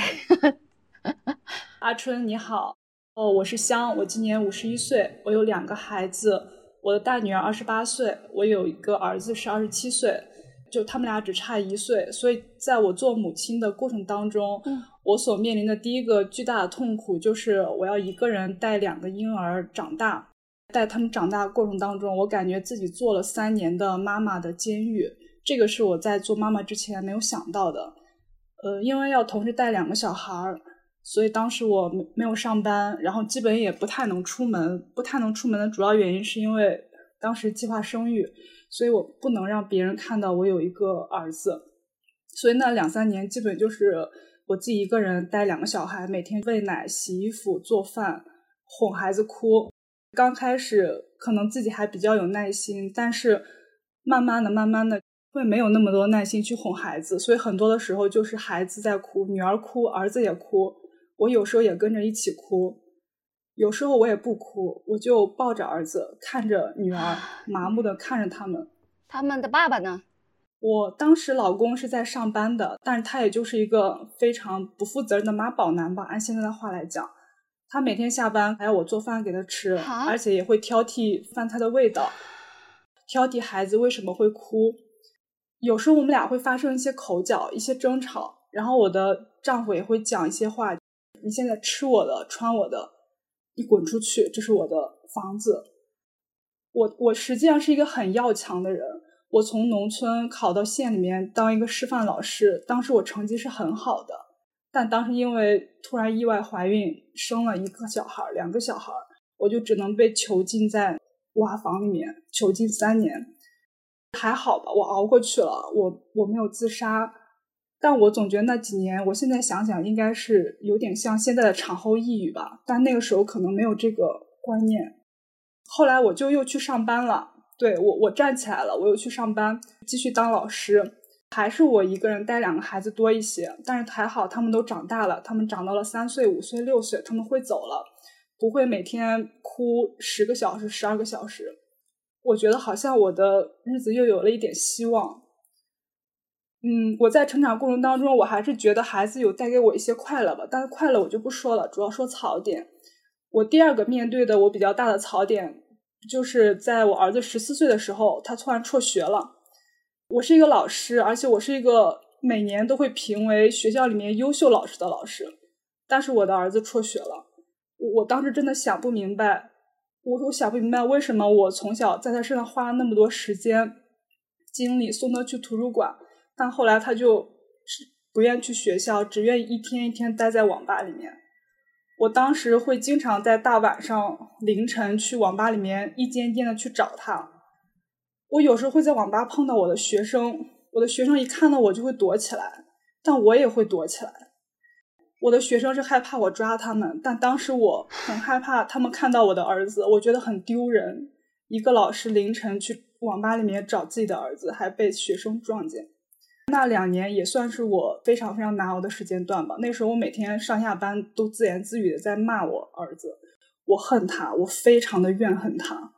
*laughs* 阿春你好。哦，我是香，我今年五十一岁，我有两个孩子，我的大女儿二十八岁，我有一个儿子是二十七岁，就他们俩只差一岁，所以在我做母亲的过程当中，我所面临的第一个巨大的痛苦就是我要一个人带两个婴儿长大，带他们长大过程当中，我感觉自己做了三年的妈妈的监狱，这个是我在做妈妈之前没有想到的，呃，因为要同时带两个小孩儿。所以当时我没没有上班，然后基本也不太能出门。不太能出门的主要原因是因为当时计划生育，所以我不能让别人看到我有一个儿子。所以那两三年基本就是我自己一个人带两个小孩，每天喂奶、洗衣服、做饭、哄孩子哭。刚开始可能自己还比较有耐心，但是慢慢的、慢慢的会没有那么多耐心去哄孩子，所以很多的时候就是孩子在哭，女儿哭，儿子也哭。我有时候也跟着一起哭，有时候我也不哭，我就抱着儿子，看着女儿，麻木的看着他们。他们的爸爸呢？我当时老公是在上班的，但是他也就是一个非常不负责任的妈宝男吧，按现在的话来讲，他每天下班还要我做饭给他吃，而且也会挑剔饭菜的味道，挑剔孩子为什么会哭。有时候我们俩会发生一些口角，一些争吵，然后我的丈夫也会讲一些话。你现在吃我的，穿我的，你滚出去！这是我的房子。我我实际上是一个很要强的人。我从农村考到县里面当一个师范老师，当时我成绩是很好的，但当时因为突然意外怀孕，生了一个小孩，两个小孩，我就只能被囚禁在瓦房里面，囚禁三年。还好吧，我熬过去了，我我没有自杀。但我总觉得那几年，我现在想想，应该是有点像现在的产后抑郁吧。但那个时候可能没有这个观念。后来我就又去上班了，对我，我站起来了，我又去上班，继续当老师。还是我一个人带两个孩子多一些，但是还好他们都长大了，他们长到了三岁、五岁、六岁，他们会走了，不会每天哭十个小时、十二个小时。我觉得好像我的日子又有了一点希望。嗯，我在成长过程当中，我还是觉得孩子有带给我一些快乐吧。但是快乐我就不说了，主要说槽点。我第二个面对的我比较大的槽点，就是在我儿子十四岁的时候，他突然辍学了。我是一个老师，而且我是一个每年都会评为学校里面优秀老师的老师，但是我的儿子辍学了。我我当时真的想不明白，我我想不明白为什么我从小在他身上花了那么多时间精力，送他去图书馆。但后来他就是不愿去学校，只愿意一天一天待在网吧里面。我当时会经常在大晚上、凌晨去网吧里面一间间的去找他。我有时候会在网吧碰到我的学生，我的学生一看到我就会躲起来，但我也会躲起来。我的学生是害怕我抓他们，但当时我很害怕他们看到我的儿子，我觉得很丢人。一个老师凌晨去网吧里面找自己的儿子，还被学生撞见。那两年也算是我非常非常难熬的时间段吧。那时候我每天上下班都自言自语的在骂我儿子，我恨他，我非常的怨恨他，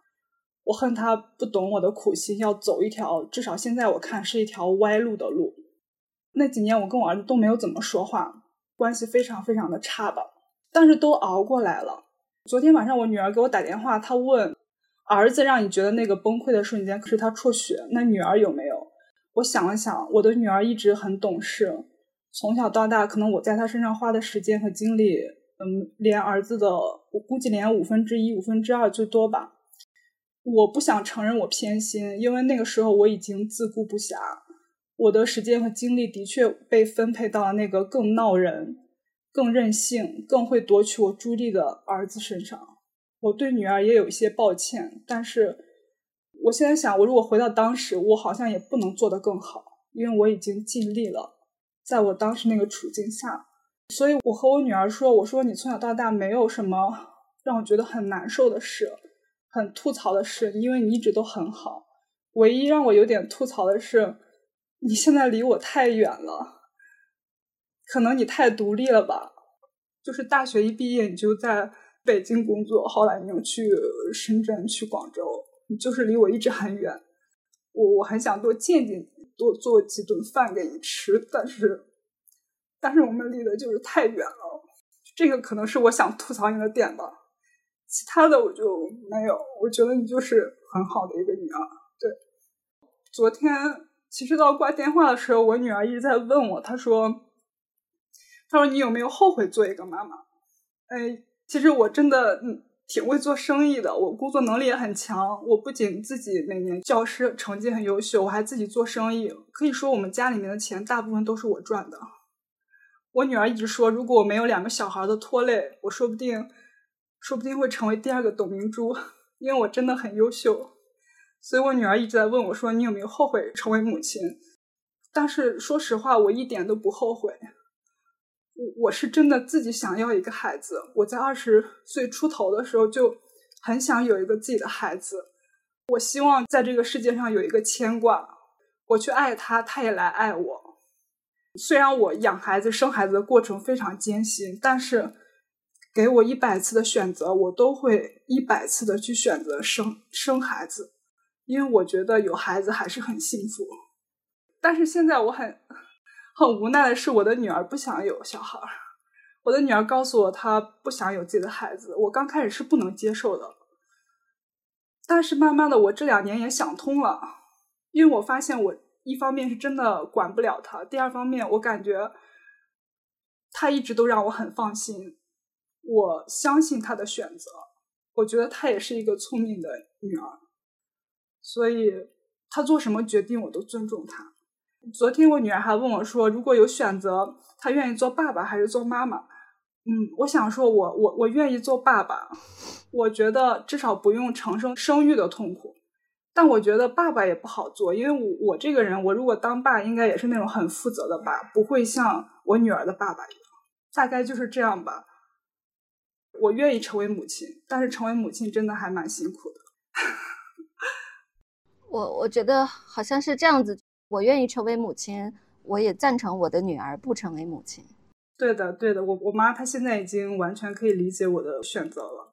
我恨他不懂我的苦心，要走一条至少现在我看是一条歪路的路。那几年我跟我儿子都没有怎么说话，关系非常非常的差吧。但是都熬过来了。昨天晚上我女儿给我打电话，她问儿子让你觉得那个崩溃的瞬间可是他辍学，那女儿有没有？我想了想，我的女儿一直很懂事，从小到大，可能我在她身上花的时间和精力，嗯，连儿子的，我估计连五分之一、五分之二最多吧。我不想承认我偏心，因为那个时候我已经自顾不暇，我的时间和精力的确被分配到了那个更闹人、更任性、更会夺取我注意力的儿子身上。我对女儿也有一些抱歉，但是。我现在想，我如果回到当时，我好像也不能做得更好，因为我已经尽力了，在我当时那个处境下，所以我和我女儿说：“我说你从小到大没有什么让我觉得很难受的事，很吐槽的事，因为你一直都很好。唯一让我有点吐槽的是，你现在离我太远了，可能你太独立了吧？就是大学一毕业你就在北京工作，后来你又去深圳、去广州。”就是离我一直很远，我我很想多见见你，多做几顿饭给你吃，但是，但是我们离的就是太远了，这个可能是我想吐槽你的点吧，其他的我就没有，我觉得你就是很好的一个女儿。对，昨天其实到挂电话的时候，我女儿一直在问我，她说，她说你有没有后悔做一个妈妈？哎，其实我真的嗯。挺会做生意的，我工作能力也很强。我不仅自己每年教师成绩很优秀，我还自己做生意。可以说，我们家里面的钱大部分都是我赚的。我女儿一直说，如果我没有两个小孩的拖累，我说不定，说不定会成为第二个董明珠。因为我真的很优秀，所以我女儿一直在问我，说你有没有后悔成为母亲？但是说实话，我一点都不后悔。我我是真的自己想要一个孩子。我在二十岁出头的时候就很想有一个自己的孩子。我希望在这个世界上有一个牵挂，我去爱他，他也来爱我。虽然我养孩子、生孩子的过程非常艰辛，但是给我一百次的选择，我都会一百次的去选择生生孩子，因为我觉得有孩子还是很幸福。但是现在我很。很无奈的是，我的女儿不想有小孩。我的女儿告诉我，她不想有自己的孩子。我刚开始是不能接受的，但是慢慢的，我这两年也想通了。因为我发现，我一方面是真的管不了她，第二方面，我感觉她一直都让我很放心。我相信她的选择，我觉得她也是一个聪明的女儿，所以她做什么决定，我都尊重她。昨天我女儿还问我说：“如果有选择，她愿意做爸爸还是做妈妈？”嗯，我想说，我我我愿意做爸爸。我觉得至少不用承受生育的痛苦。但我觉得爸爸也不好做，因为我我这个人，我如果当爸，应该也是那种很负责的爸，不会像我女儿的爸爸一样。大概就是这样吧。我愿意成为母亲，但是成为母亲真的还蛮辛苦的。*laughs* 我我觉得好像是这样子。我愿意成为母亲，我也赞成我的女儿不成为母亲。对的，对的，我我妈她现在已经完全可以理解我的选择了。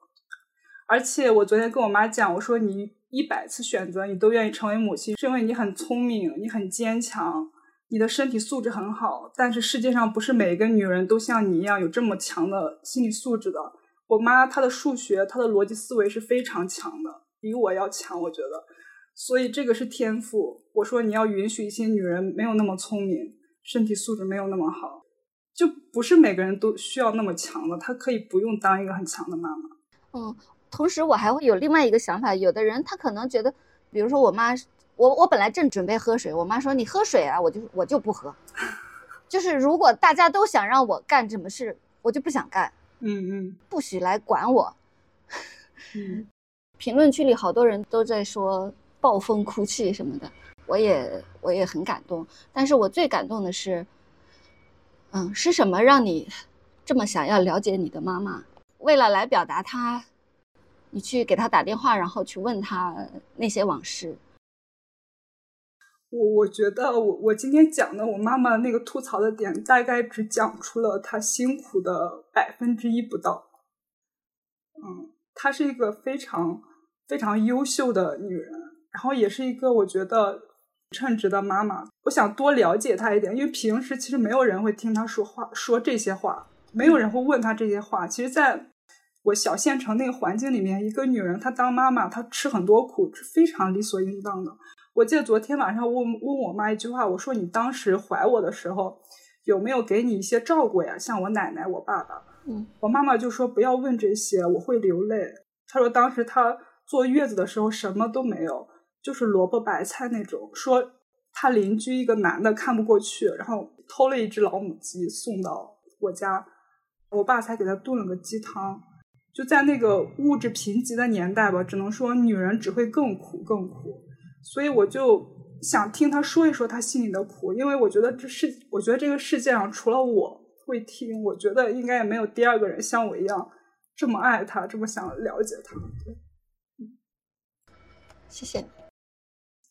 而且我昨天跟我妈讲，我说你一百次选择你都愿意成为母亲，是因为你很聪明，你很坚强，你的身体素质很好。但是世界上不是每一个女人都像你一样有这么强的心理素质的。我妈她的数学，她的逻辑思维是非常强的，比我要强，我觉得。所以这个是天赋。我说你要允许一些女人没有那么聪明，身体素质没有那么好，就不是每个人都需要那么强的，她可以不用当一个很强的妈妈。嗯，同时我还会有另外一个想法，有的人他可能觉得，比如说我妈，我我本来正准备喝水，我妈说你喝水啊，我就我就不喝。就是如果大家都想让我干什么事，我就不想干。嗯嗯，不许来管我。嗯，*laughs* 评论区里好多人都在说。暴风哭泣什么的，我也我也很感动。但是我最感动的是，嗯，是什么让你这么想要了解你的妈妈？为了来表达她，你去给她打电话，然后去问她那些往事。我我觉得我我今天讲的我妈妈那个吐槽的点，大概只讲出了她辛苦的百分之一不到。嗯，她是一个非常非常优秀的女人，然后也是一个我觉得称职的妈妈。我想多了解她一点，因为平时其实没有人会听她说话，说这些话，没有人会问她这些话。其实，在我小县城那个环境里面，一个女人她当妈妈，她吃很多苦是非常理所应当的。我记得昨天晚上问问我妈一句话，我说你当时怀我的时候有没有给你一些照顾呀？像我奶奶、我爸爸。嗯，我妈妈就说不要问这些，我会流泪。她说当时她坐月子的时候什么都没有，就是萝卜白菜那种。说他邻居一个男的看不过去，然后偷了一只老母鸡送到我家，我爸才给他炖了个鸡汤。就在那个物质贫瘠的年代吧，只能说女人只会更苦更苦。所以我就想听他说一说他心里的苦，因为我觉得这世，我觉得这个世界上除了我会听，我觉得应该也没有第二个人像我一样这么爱他，这么想了解他。谢谢，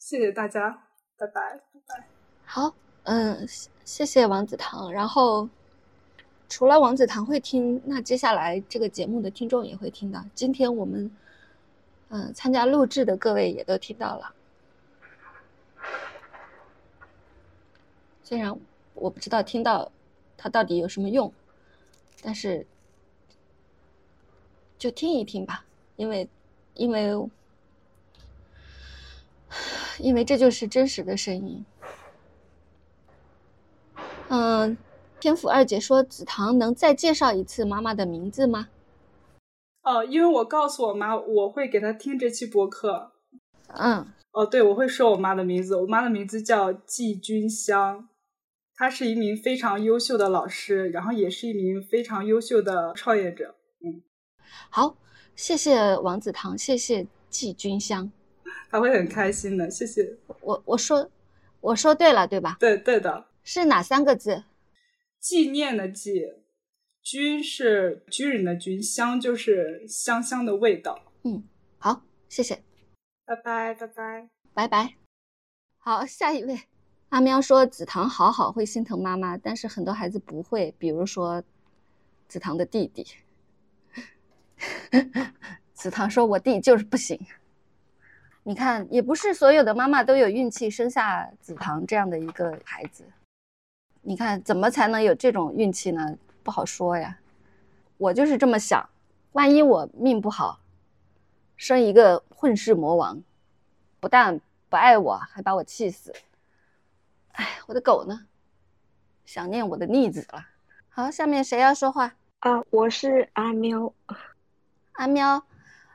谢谢大家，拜拜，拜拜。好，嗯，谢谢王子堂。然后除了王子堂会听，那接下来这个节目的听众也会听到。今天我们嗯参加录制的各位也都听到了。虽然我不知道听到它到底有什么用，但是就听一听吧，因为因为因为这就是真实的声音。嗯，天府二姐说：“子棠能再介绍一次妈妈的名字吗？”哦，因为我告诉我妈，我会给她听这期播客。嗯，哦，对，我会说我妈的名字，我妈的名字叫季君香。她是一名非常优秀的老师，然后也是一名非常优秀的创业者。嗯，好，谢谢王子堂，谢谢季君香，他会很开心的。谢谢我，我说我说对了，对吧？对对的，是哪三个字？纪念的纪，君是军人的军，香就是香香的味道。嗯，好，谢谢，拜拜拜拜拜拜。好，下一位。阿喵说：“紫棠好好，会心疼妈妈，但是很多孩子不会，比如说紫棠的弟弟。*laughs* ”紫棠说：“我弟就是不行。”你看，也不是所有的妈妈都有运气生下子唐这样的一个孩子。你看，怎么才能有这种运气呢？不好说呀。我就是这么想，万一我命不好，生一个混世魔王，不但不爱我，还把我气死。哎，我的狗呢？想念我的逆子了。好，下面谁要说话啊？我是阿喵。阿喵，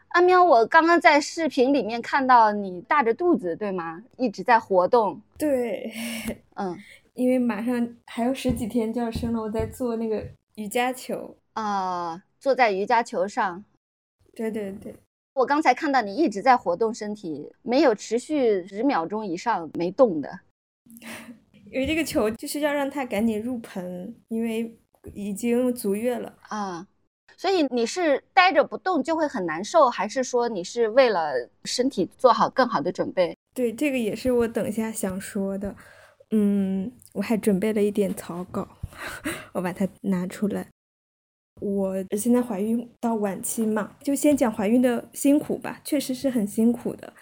阿喵，我刚刚在视频里面看到你大着肚子，对吗？一直在活动。对，*laughs* 嗯，因为马上还有十几天就要生了，我在做那个瑜伽球啊，坐在瑜伽球上。对对对，我刚才看到你一直在活动身体，没有持续十秒钟以上没动的。*laughs* 因为这个球就是要让它赶紧入盆，因为已经足月了啊。所以你是待着不动就会很难受，还是说你是为了身体做好更好的准备？对，这个也是我等下想说的。嗯，我还准备了一点草稿，*laughs* 我把它拿出来。我现在怀孕到晚期嘛，就先讲怀孕的辛苦吧，确实是很辛苦的。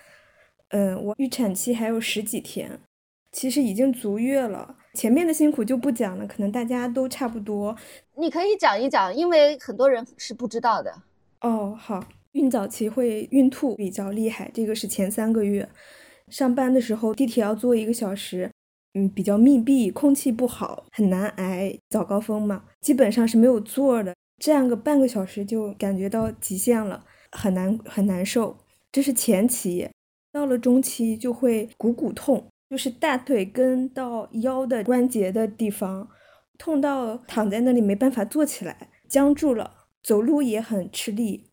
嗯，我预产期还有十几天。其实已经足月了，前面的辛苦就不讲了，可能大家都差不多。你可以讲一讲，因为很多人是不知道的。哦，好，孕早期会孕吐比较厉害，这个是前三个月。上班的时候地铁要坐一个小时，嗯，比较密闭，空气不好，很难挨。早高峰嘛，基本上是没有座的，站个半个小时就感觉到极限了，很难很难受。这是前期，到了中期就会股骨痛。就是大腿根到腰的关节的地方，痛到躺在那里没办法坐起来，僵住了，走路也很吃力。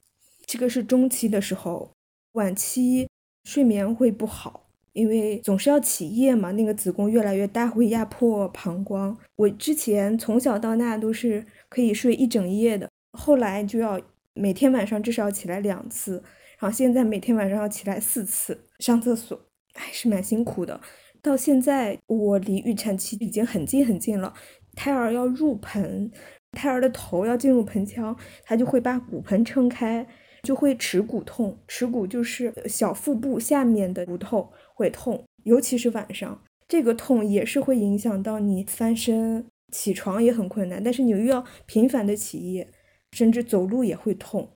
这个是中期的时候，晚期睡眠会不好，因为总是要起夜嘛，那个子宫越来越大会压迫膀胱。我之前从小到大都是可以睡一整夜的，后来就要每天晚上至少起来两次，然后现在每天晚上要起来四次上厕所，还是蛮辛苦的。到现在我离预产期已经很近很近了，胎儿要入盆，胎儿的头要进入盆腔，他就会把骨盆撑开。就会耻骨痛，耻骨就是小腹部下面的骨头会痛，尤其是晚上，这个痛也是会影响到你翻身、起床也很困难，但是你又要频繁的起夜，甚至走路也会痛，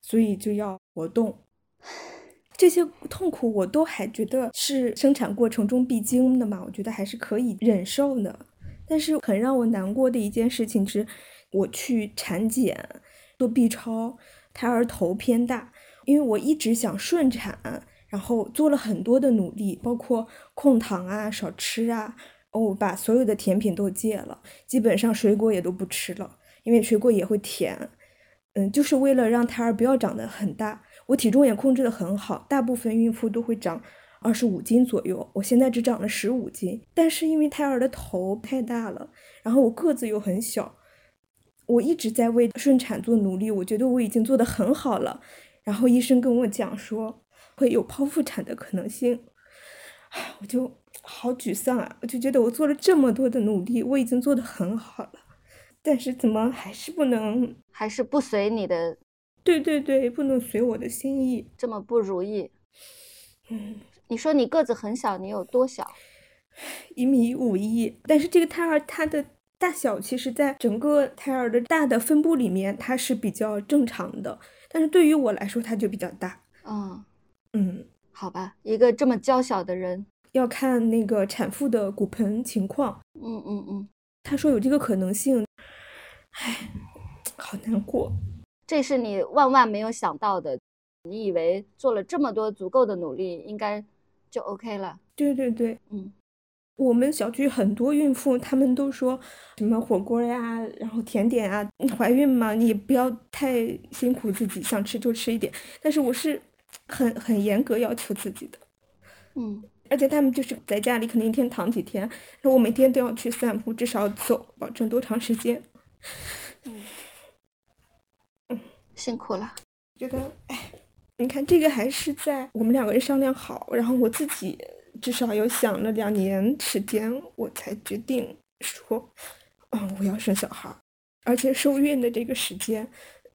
所以就要活动。这些痛苦我都还觉得是生产过程中必经的嘛，我觉得还是可以忍受的。但是很让我难过的一件事情是，我去产检做 B 超。胎儿头偏大，因为我一直想顺产，然后做了很多的努力，包括控糖啊、少吃啊，哦，把所有的甜品都戒了，基本上水果也都不吃了，因为水果也会甜，嗯，就是为了让胎儿不要长得很大。我体重也控制得很好，大部分孕妇都会长二十五斤左右，我现在只长了十五斤，但是因为胎儿的头太大了，然后我个子又很小。我一直在为顺产做努力，我觉得我已经做得很好了。然后医生跟我讲说会有剖腹产的可能性，我就好沮丧啊！我就觉得我做了这么多的努力，我已经做得很好了，但是怎么还是不能，还是不随你的？对对对，不能随我的心意，这么不如意。嗯，你说你个子很小，你有多小？一米五一，但是这个胎儿它的。大小其实，在整个胎儿的大的分布里面，它是比较正常的。但是对于我来说，它就比较大。嗯嗯，好吧，一个这么娇小的人，要看那个产妇的骨盆情况。嗯嗯嗯，他说有这个可能性。唉，好难过。这是你万万没有想到的。你以为做了这么多足够的努力，应该就 OK 了？对对对，嗯。我们小区很多孕妇，她们都说什么火锅呀，然后甜点啊。怀孕嘛，你不要太辛苦自己，想吃就吃一点。但是我是很很严格要求自己的，嗯。而且他们就是在家里可能一天躺几天，说我每天都要去散步，至少走，保证多长时间。嗯嗯，辛苦了。觉得哎，你看这个还是在我们两个人商量好，然后我自己。至少有想了两年时间，我才决定说，嗯，我要生小孩。而且受孕的这个时间，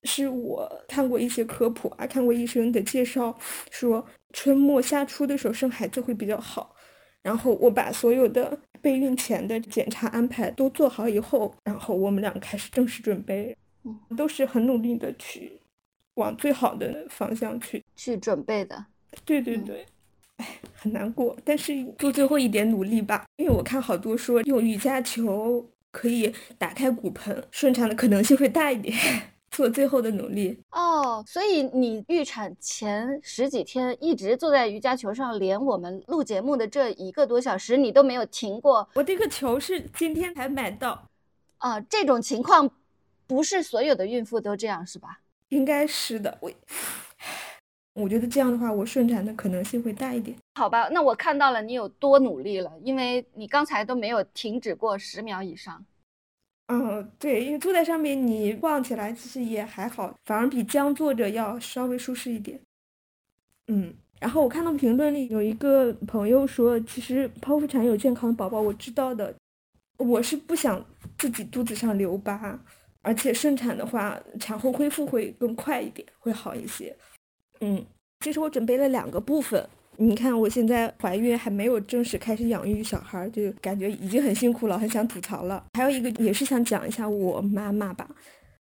是我看过一些科普啊，看过医生的介绍，说春末夏初的时候生孩子会比较好。然后我把所有的备孕前的检查安排都做好以后，然后我们俩开始正式准备，都是很努力的去往最好的方向去去准备的。对对对。哎，很难过，但是做最后一点努力吧。因为我看好多说用瑜伽球可以打开骨盆，顺产的可能性会大一点。做最后的努力哦，所以你预产前十几天一直坐在瑜伽球上，连我们录节目的这一个多小时你都没有停过。我这个球是今天才买到，啊，这种情况不是所有的孕妇都这样是吧？应该是的，我。我觉得这样的话，我顺产的可能性会大一点。好吧，那我看到了你有多努力了，因为你刚才都没有停止过十秒以上。嗯，对，因为坐在上面你晃起来其实也还好，反而比僵坐着要稍微舒适一点。嗯，然后我看到评论里有一个朋友说，其实剖腹产有健康的宝宝，我知道的。我是不想自己肚子上留疤，而且顺产的话，产后恢复会更快一点，会好一些。嗯，其实我准备了两个部分。你看，我现在怀孕还没有正式开始养育小孩，就感觉已经很辛苦了，很想吐槽了。还有一个也是想讲一下我妈妈吧。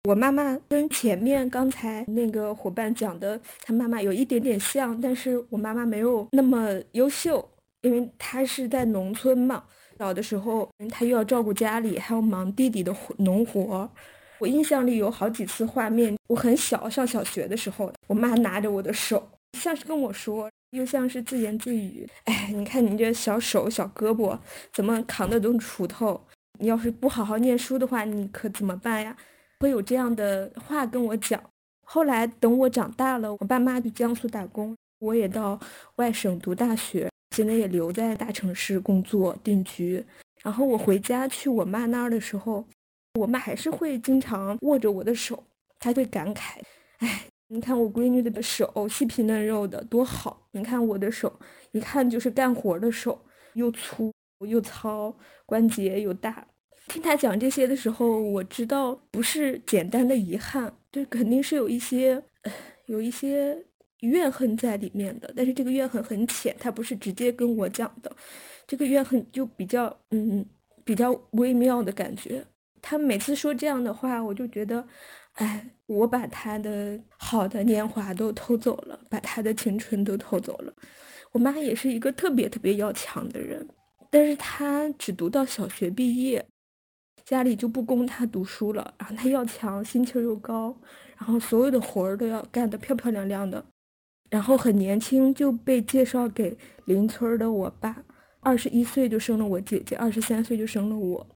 我妈妈跟前面刚才那个伙伴讲的，她妈妈有一点点像，但是我妈妈没有那么优秀，因为她是在农村嘛。小的时候，她又要照顾家里，还要忙弟弟的农活。我印象里有好几次画面，我很小，上小学的时候，我妈拿着我的手，像是跟我说，又像是自言自语。哎，你看你这小手小胳膊，怎么扛得动锄头？你要是不好好念书的话，你可怎么办呀？会有这样的话跟我讲。后来等我长大了，我爸妈去江苏打工，我也到外省读大学，现在也留在大城市工作定居。然后我回家去我妈那儿的时候，我妈还是会经常握着我的手，她会感慨：“哎，你看我闺女的手细皮嫩肉的多好，你看我的手，一看就是干活的手，又粗又糙，关节又大。”听她讲这些的时候，我知道不是简单的遗憾，这肯定是有一些，有一些怨恨在里面的。但是这个怨恨很浅，她不是直接跟我讲的。这个怨恨就比较，嗯，比较微妙的感觉。他每次说这样的话，我就觉得，哎，我把他的好的年华都偷走了，把他的青春都偷走了。我妈也是一个特别特别要强的人，但是她只读到小学毕业，家里就不供她读书了。然后她要强，心气儿又高，然后所有的活儿都要干得漂漂亮亮的。然后很年轻就被介绍给邻村的我爸。二十一岁就生了我姐姐，二十三岁就生了我。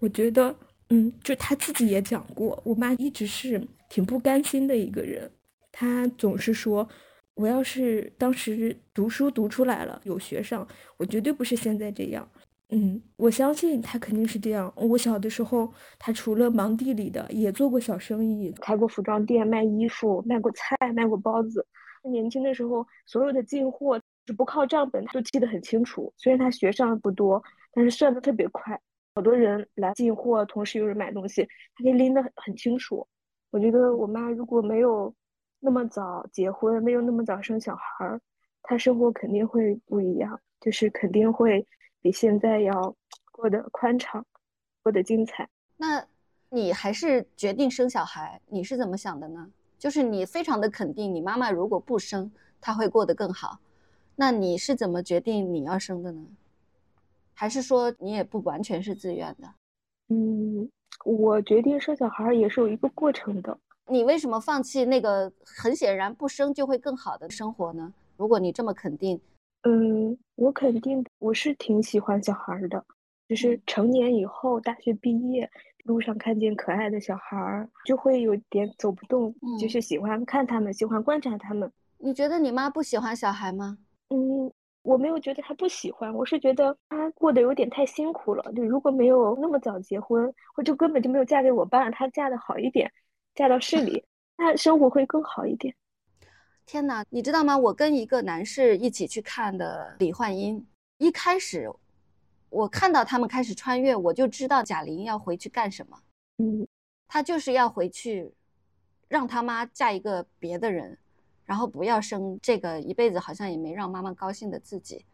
我觉得，嗯，就他自己也讲过，我妈一直是挺不甘心的一个人。她总是说，我要是当时读书读出来了，有学上，我绝对不是现在这样。嗯，我相信她肯定是这样。我小的时候，她除了忙地里的，也做过小生意，开过服装店，卖衣服，卖过菜，卖过包子。年轻的时候，所有的进货就。不靠账本，他都记得很清楚。虽然他学上不多，但是算的特别快。好多人来进货，同时有人买东西，他可以拎得很很清楚。我觉得我妈如果没有那么早结婚，没有那么早生小孩，她生活肯定会不一样，就是肯定会比现在要过得宽敞，过得精彩。那你还是决定生小孩，你是怎么想的呢？就是你非常的肯定，你妈妈如果不生，她会过得更好。那你是怎么决定你要生的呢？还是说你也不完全是自愿的？嗯，我决定生小孩也是有一个过程的。你为什么放弃那个很显然不生就会更好的生活呢？如果你这么肯定，嗯，我肯定我是挺喜欢小孩的，就是成年以后大学毕业路上看见可爱的小孩儿就会有点走不动，就是喜欢看他们，喜欢观察他们。你觉得你妈不喜欢小孩吗？嗯，我没有觉得他不喜欢，我是觉得他过得有点太辛苦了。就如果没有那么早结婚，或就根本就没有嫁给我爸，他嫁的好一点，嫁到市里，*laughs* 那生活会更好一点。天哪，你知道吗？我跟一个男士一起去看的李焕英，一开始我看到他们开始穿越，我就知道贾玲要回去干什么。嗯，她就是要回去，让他妈嫁一个别的人。然后不要生这个一辈子好像也没让妈妈高兴的自己，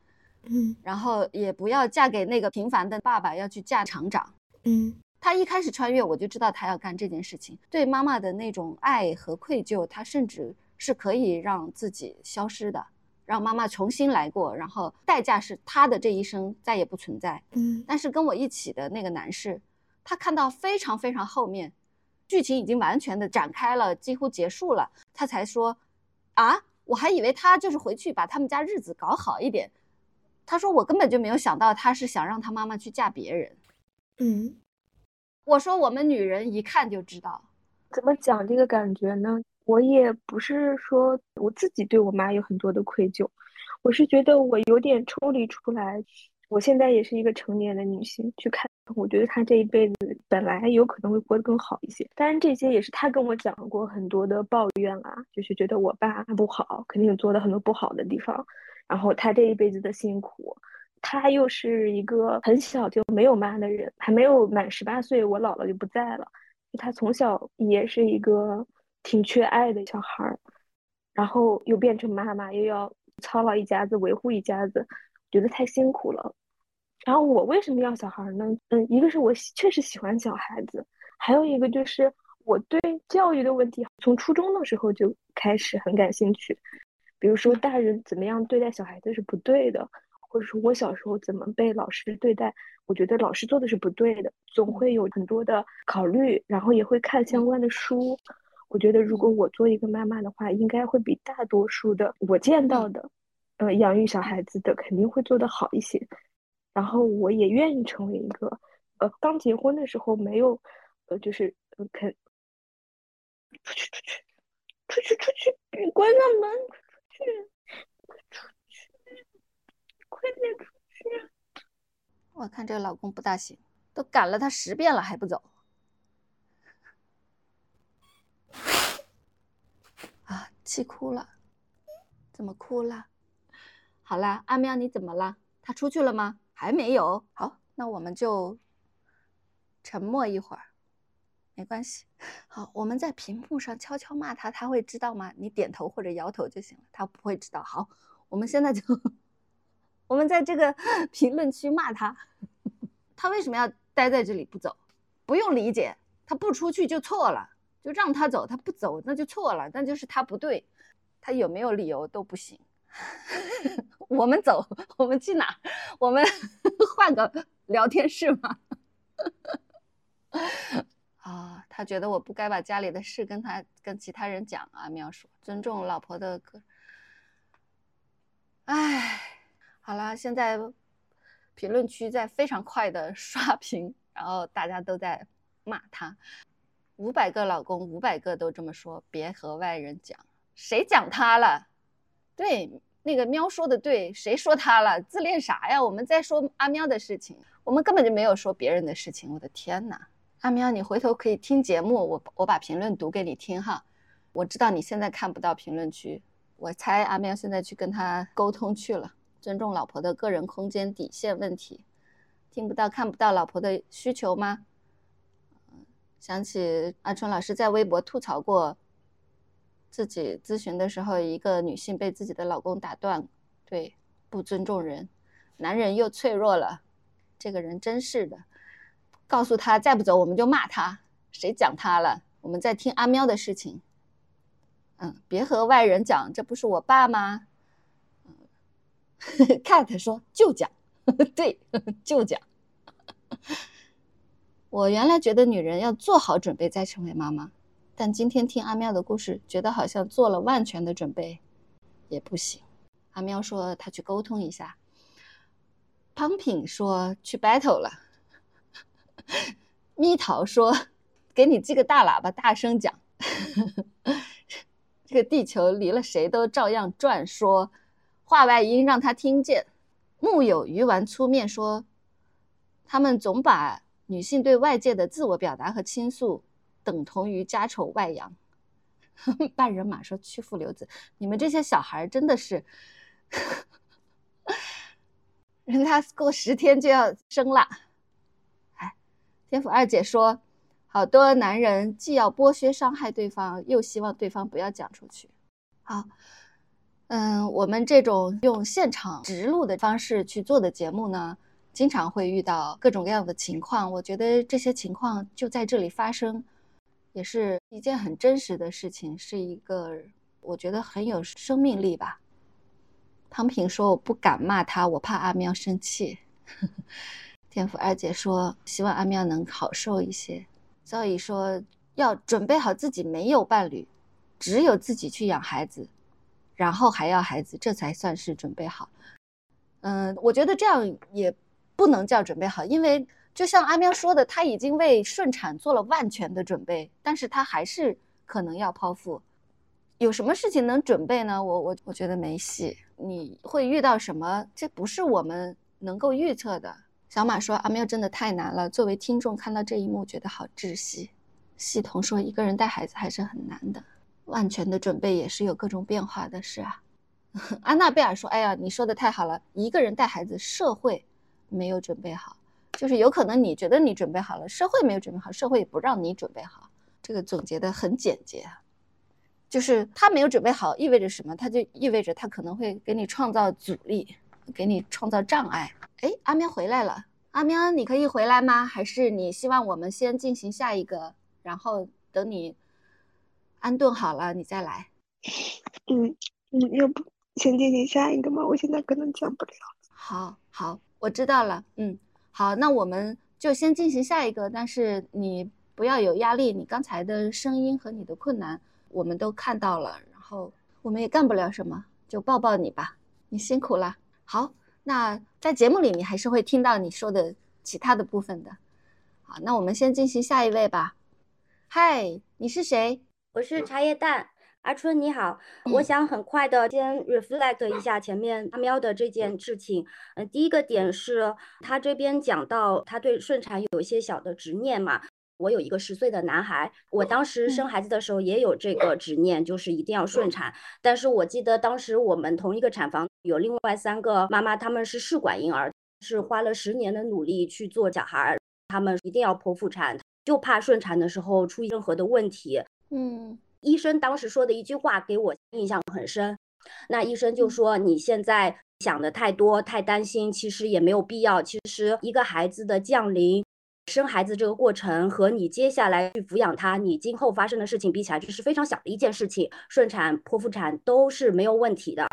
嗯，然后也不要嫁给那个平凡的爸爸，要去嫁厂长，嗯，他一开始穿越我就知道他要干这件事情，对妈妈的那种爱和愧疚，他甚至是可以让自己消失的，让妈妈重新来过，然后代价是他的这一生再也不存在，嗯，但是跟我一起的那个男士，他看到非常非常后面，剧情已经完全的展开了，几乎结束了，他才说。啊，我还以为他就是回去把他们家日子搞好一点。他说我根本就没有想到他是想让他妈妈去嫁别人。嗯，我说我们女人一看就知道。怎么讲这个感觉呢？我也不是说我自己对我妈有很多的愧疚，我是觉得我有点抽离出来。我现在也是一个成年的女性，去看，我觉得她这一辈子本来有可能会过得更好一些。当然，这些也是她跟我讲过很多的抱怨啊，就是觉得我爸不好，肯定做了很多不好的地方。然后她这一辈子的辛苦，她又是一个很小就没有妈的人，还没有满十八岁，我姥姥就不在了。她从小也是一个挺缺爱的小孩儿，然后又变成妈妈，又要操劳一家子，维护一家子。觉得太辛苦了，然后我为什么要小孩呢？嗯，一个是我确实喜欢小孩子，还有一个就是我对教育的问题从初中的时候就开始很感兴趣。比如说大人怎么样对待小孩子是不对的，或者说我小时候怎么被老师对待，我觉得老师做的是不对的，总会有很多的考虑，然后也会看相关的书。我觉得如果我做一个妈妈的话，应该会比大多数的我见到的。呃养育小孩子的肯定会做得好一些。然后我也愿意成为一个呃刚结婚的时候没有呃就是肯出去出去出去出去关上门出去快出去快点出去我看这个老公不大行都赶了他十遍了还不走。啊气哭了怎么哭了？好啦，阿喵你怎么了？他出去了吗？还没有。好，那我们就沉默一会儿，没关系。好，我们在屏幕上悄悄骂他，他会知道吗？你点头或者摇头就行了，他不会知道。好，我们现在就，我们在这个 *laughs* 评论区骂他，*laughs* 他为什么要待在这里不走？不用理解，他不出去就错了。就让他走，他不走那就错了，那就是他不对，他有没有理由都不行。*laughs* 我们走，我们去哪？我们 *laughs* 换个聊天室吗？*laughs* 啊，他觉得我不该把家里的事跟他跟其他人讲啊。喵说尊重老婆的个，哎，好了，现在评论区在非常快的刷屏，然后大家都在骂他。五百个老公，五百个都这么说，别和外人讲。谁讲他了？对，那个喵说的对，谁说他了？自恋啥呀？我们在说阿喵的事情，我们根本就没有说别人的事情。我的天哪，阿喵，你回头可以听节目，我我把评论读给你听哈。我知道你现在看不到评论区，我猜阿喵现在去跟他沟通去了，尊重老婆的个人空间底线问题，听不到看不到老婆的需求吗？想起阿春老师在微博吐槽过，自己咨询的时候，一个女性被自己的老公打断，对，不尊重人，男人又脆弱了，这个人真是的，告诉他再不走我们就骂他，谁讲他了？我们在听阿喵的事情，嗯，别和外人讲，这不是我爸吗？嗯，*laughs* cat 说就讲，*laughs* 对，就讲。*laughs* 我原来觉得女人要做好准备再成为妈妈，但今天听阿喵的故事，觉得好像做了万全的准备也不行。阿喵说他去沟通一下，胖品说去 battle 了，蜜桃说给你寄个大喇叭，大声讲，*laughs* 这个地球离了谁都照样转。说话外音让他听见。木有鱼丸粗面说他们总把。女性对外界的自我表达和倾诉，等同于家丑外扬。*laughs* 半人马说屈服留子，你们这些小孩真的是，*laughs* 人家过十天就要生了。哎，天府二姐说，好多男人既要剥削伤害对方，又希望对方不要讲出去。好，嗯，我们这种用现场直录的方式去做的节目呢？经常会遇到各种各样的情况，我觉得这些情况就在这里发生，也是一件很真实的事情，是一个我觉得很有生命力吧。汤平说：“我不敢骂他，我怕阿喵生气。”天赋二姐说：“希望阿喵能好受一些。”赵以说：“要准备好自己没有伴侣，只有自己去养孩子，然后还要孩子，这才算是准备好。”嗯，我觉得这样也。不能叫准备好，因为就像阿喵说的，他已经为顺产做了万全的准备，但是他还是可能要剖腹。有什么事情能准备呢？我我我觉得没戏。你会遇到什么？这不是我们能够预测的。小马说阿喵真的太难了，作为听众看到这一幕觉得好窒息。系统说一个人带孩子还是很难的，万全的准备也是有各种变化的是啊。*laughs* 安娜贝尔说，哎呀，你说的太好了，一个人带孩子，社会。没有准备好，就是有可能你觉得你准备好了，社会没有准备好，社会也不让你准备好。这个总结的很简洁，就是他没有准备好意味着什么？他就意味着他可能会给你创造阻力，给你创造障碍。哎，阿喵回来了，阿喵你可以回来吗？还是你希望我们先进行下一个，然后等你安顿好了你再来？嗯嗯，要不先进行下一个吗？我现在可能讲不了。好，好。我知道了，嗯，好，那我们就先进行下一个，但是你不要有压力，你刚才的声音和你的困难我们都看到了，然后我们也干不了什么，就抱抱你吧，你辛苦了。好，那在节目里你还是会听到你说的其他的部分的。好，那我们先进行下一位吧。嗨，你是谁？我是茶叶蛋。阿春你好，我想很快的先 reflect 一下前面阿喵的这件事情。嗯，第一个点是他这边讲到他对顺产有一些小的执念嘛。我有一个十岁的男孩，我当时生孩子的时候也有这个执念，就是一定要顺产。但是我记得当时我们同一个产房有另外三个妈妈，他们是试管婴儿，是花了十年的努力去做小孩，他们一定要剖腹产，就怕顺产的时候出任何的问题。嗯。医生当时说的一句话给我印象很深，那医生就说：“你现在想的太多，太担心，其实也没有必要。其实一个孩子的降临，生孩子这个过程和你接下来去抚养他，你今后发生的事情比起来，这是非常小的一件事情。顺产、剖腹产都是没有问题的。”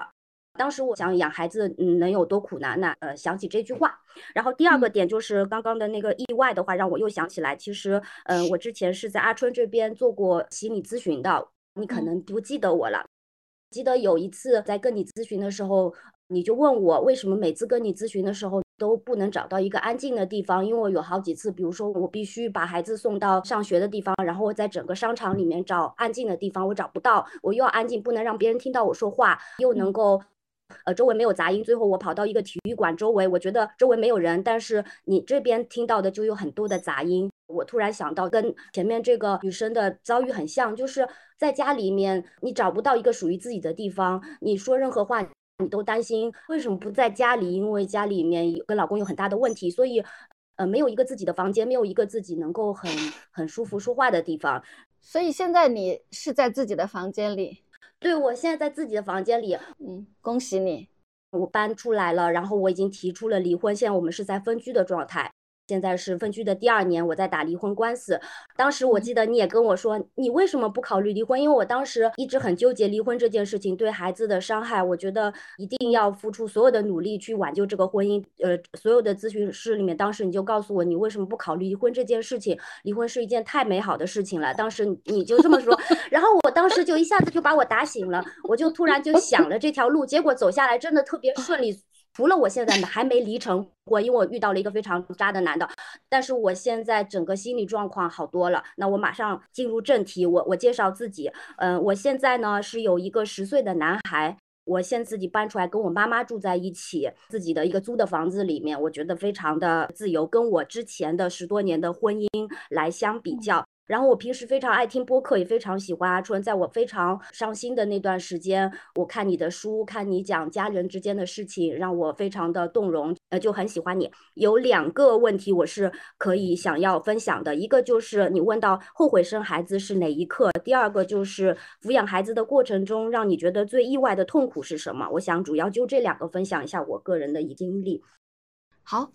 当时我想养孩子，嗯，能有多苦难呢？呃，想起这句话。然后第二个点就是刚刚的那个意外的话，让我又想起来，其实，嗯，我之前是在阿春这边做过心理咨询的，你可能不记得我了。记得有一次在跟你咨询的时候，你就问我为什么每次跟你咨询的时候都不能找到一个安静的地方，因为我有好几次，比如说我必须把孩子送到上学的地方，然后我在整个商场里面找安静的地方，我找不到，我又要安静，不能让别人听到我说话，又能够。呃，周围没有杂音。最后我跑到一个体育馆周围，我觉得周围没有人，但是你这边听到的就有很多的杂音。我突然想到，跟前面这个女生的遭遇很像，就是在家里面你找不到一个属于自己的地方，你说任何话你都担心为什么不在家里，因为家里面跟老公有很大的问题，所以呃没有一个自己的房间，没有一个自己能够很很舒服说话的地方。所以现在你是在自己的房间里。对，我现在在自己的房间里，嗯，恭喜你，我搬出来了，然后我已经提出了离婚，现在我们是在分居的状态。现在是分居的第二年，我在打离婚官司。当时我记得你也跟我说，你为什么不考虑离婚？因为我当时一直很纠结离婚这件事情对孩子的伤害，我觉得一定要付出所有的努力去挽救这个婚姻。呃，所有的咨询室里面，当时你就告诉我，你为什么不考虑离婚这件事情？离婚是一件太美好的事情了。当时你就这么说，然后我当时就一下子就把我打醒了，我就突然就想了这条路，结果走下来真的特别顺利。除了我现在还没离成婚，因为我遇到了一个非常渣的男的，但是我现在整个心理状况好多了。那我马上进入正题，我我介绍自己，嗯，我现在呢是有一个十岁的男孩，我现自己搬出来跟我妈妈住在一起，自己的一个租的房子里面，我觉得非常的自由，跟我之前的十多年的婚姻来相比较。然后我平时非常爱听播客，也非常喜欢阿春。在我非常伤心的那段时间，我看你的书，看你讲家人之间的事情，让我非常的动容，呃，就很喜欢你。有两个问题我是可以想要分享的，一个就是你问到后悔生孩子是哪一刻，第二个就是抚养孩子的过程中让你觉得最意外的痛苦是什么？我想主要就这两个分享一下我个人的一经历。好。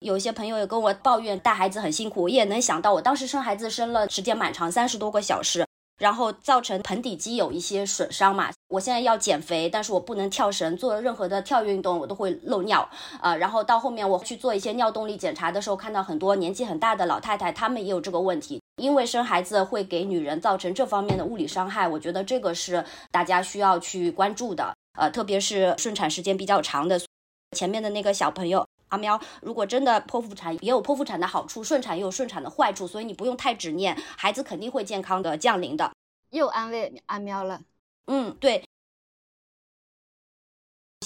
有一些朋友也跟我抱怨带孩子很辛苦，我也能想到，我当时生孩子生了时间蛮长，三十多个小时，然后造成盆底肌有一些损伤嘛。我现在要减肥，但是我不能跳绳，做任何的跳运动我都会漏尿啊。然后到后面我去做一些尿动力检查的时候，看到很多年纪很大的老太太，她们也有这个问题，因为生孩子会给女人造成这方面的物理伤害，我觉得这个是大家需要去关注的，呃，特别是顺产时间比较长的，前面的那个小朋友。阿喵，如果真的剖腹产，也有剖腹产的好处，顺产也有顺产的坏处，所以你不用太执念，孩子肯定会健康的降临的。又安慰阿喵了。嗯，对。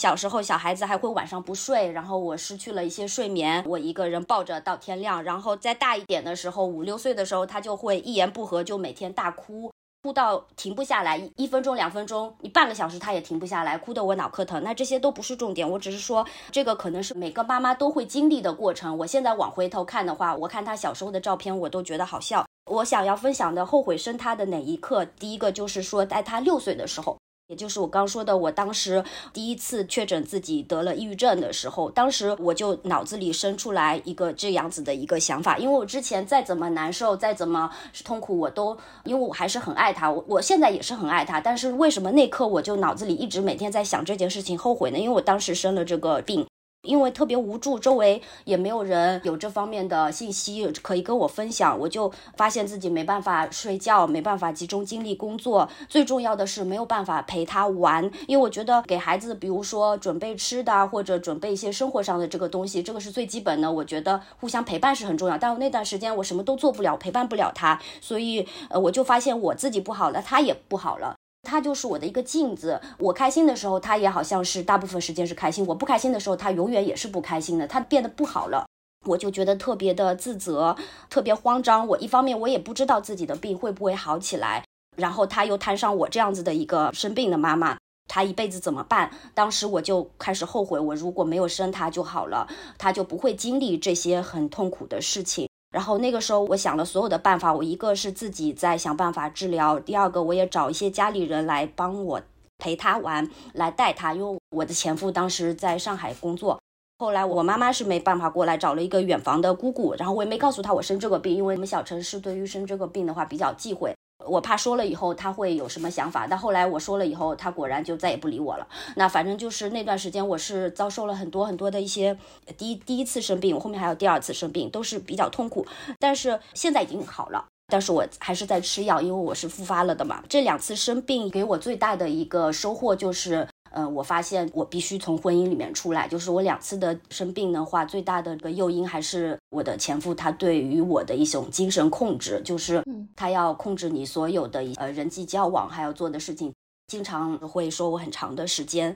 小时候小孩子还会晚上不睡，然后我失去了一些睡眠，我一个人抱着到天亮。然后再大一点的时候，五六岁的时候，他就会一言不合就每天大哭。哭到停不下来，一分钟、两分钟，你半个小时他也停不下来，哭得我脑壳疼。那这些都不是重点，我只是说这个可能是每个妈妈都会经历的过程。我现在往回头看的话，我看他小时候的照片，我都觉得好笑。我想要分享的后悔生他的哪一刻，第一个就是说在他六岁的时候。也就是我刚说的，我当时第一次确诊自己得了抑郁症的时候，当时我就脑子里生出来一个这样子的一个想法，因为我之前再怎么难受，再怎么痛苦，我都因为我还是很爱他，我我现在也是很爱他，但是为什么那刻我就脑子里一直每天在想这件事情，后悔呢？因为我当时生了这个病。因为特别无助，周围也没有人有这方面的信息可以跟我分享，我就发现自己没办法睡觉，没办法集中精力工作。最重要的是没有办法陪他玩，因为我觉得给孩子，比如说准备吃的或者准备一些生活上的这个东西，这个是最基本的。我觉得互相陪伴是很重要。但我那段时间我什么都做不了，陪伴不了他，所以呃我就发现我自己不好了，他也不好了。他就是我的一个镜子。我开心的时候，他也好像是大部分时间是开心；我不开心的时候，他永远也是不开心的。他变得不好了，我就觉得特别的自责，特别慌张。我一方面我也不知道自己的病会不会好起来，然后他又摊上我这样子的一个生病的妈妈。他一辈子怎么办？当时我就开始后悔，我如果没有生他就好了，他就不会经历这些很痛苦的事情。然后那个时候，我想了所有的办法，我一个是自己在想办法治疗，第二个我也找一些家里人来帮我陪他玩，来带他，因为我的前夫当时在上海工作。后来我妈妈是没办法过来，找了一个远房的姑姑，然后我也没告诉她我生这个病，因为我们小城市对于生这个病的话比较忌讳。我怕说了以后他会有什么想法，但后来我说了以后，他果然就再也不理我了。那反正就是那段时间，我是遭受了很多很多的一些第一第一次生病，我后面还有第二次生病，都是比较痛苦。但是现在已经好了，但是我还是在吃药，因为我是复发了的嘛。这两次生病给我最大的一个收获就是。呃，我发现我必须从婚姻里面出来，就是我两次的生病的话，最大的个诱因还是我的前夫他对于我的一种精神控制，就是他要控制你所有的呃人际交往，还要做的事情，经常会说我很长的时间。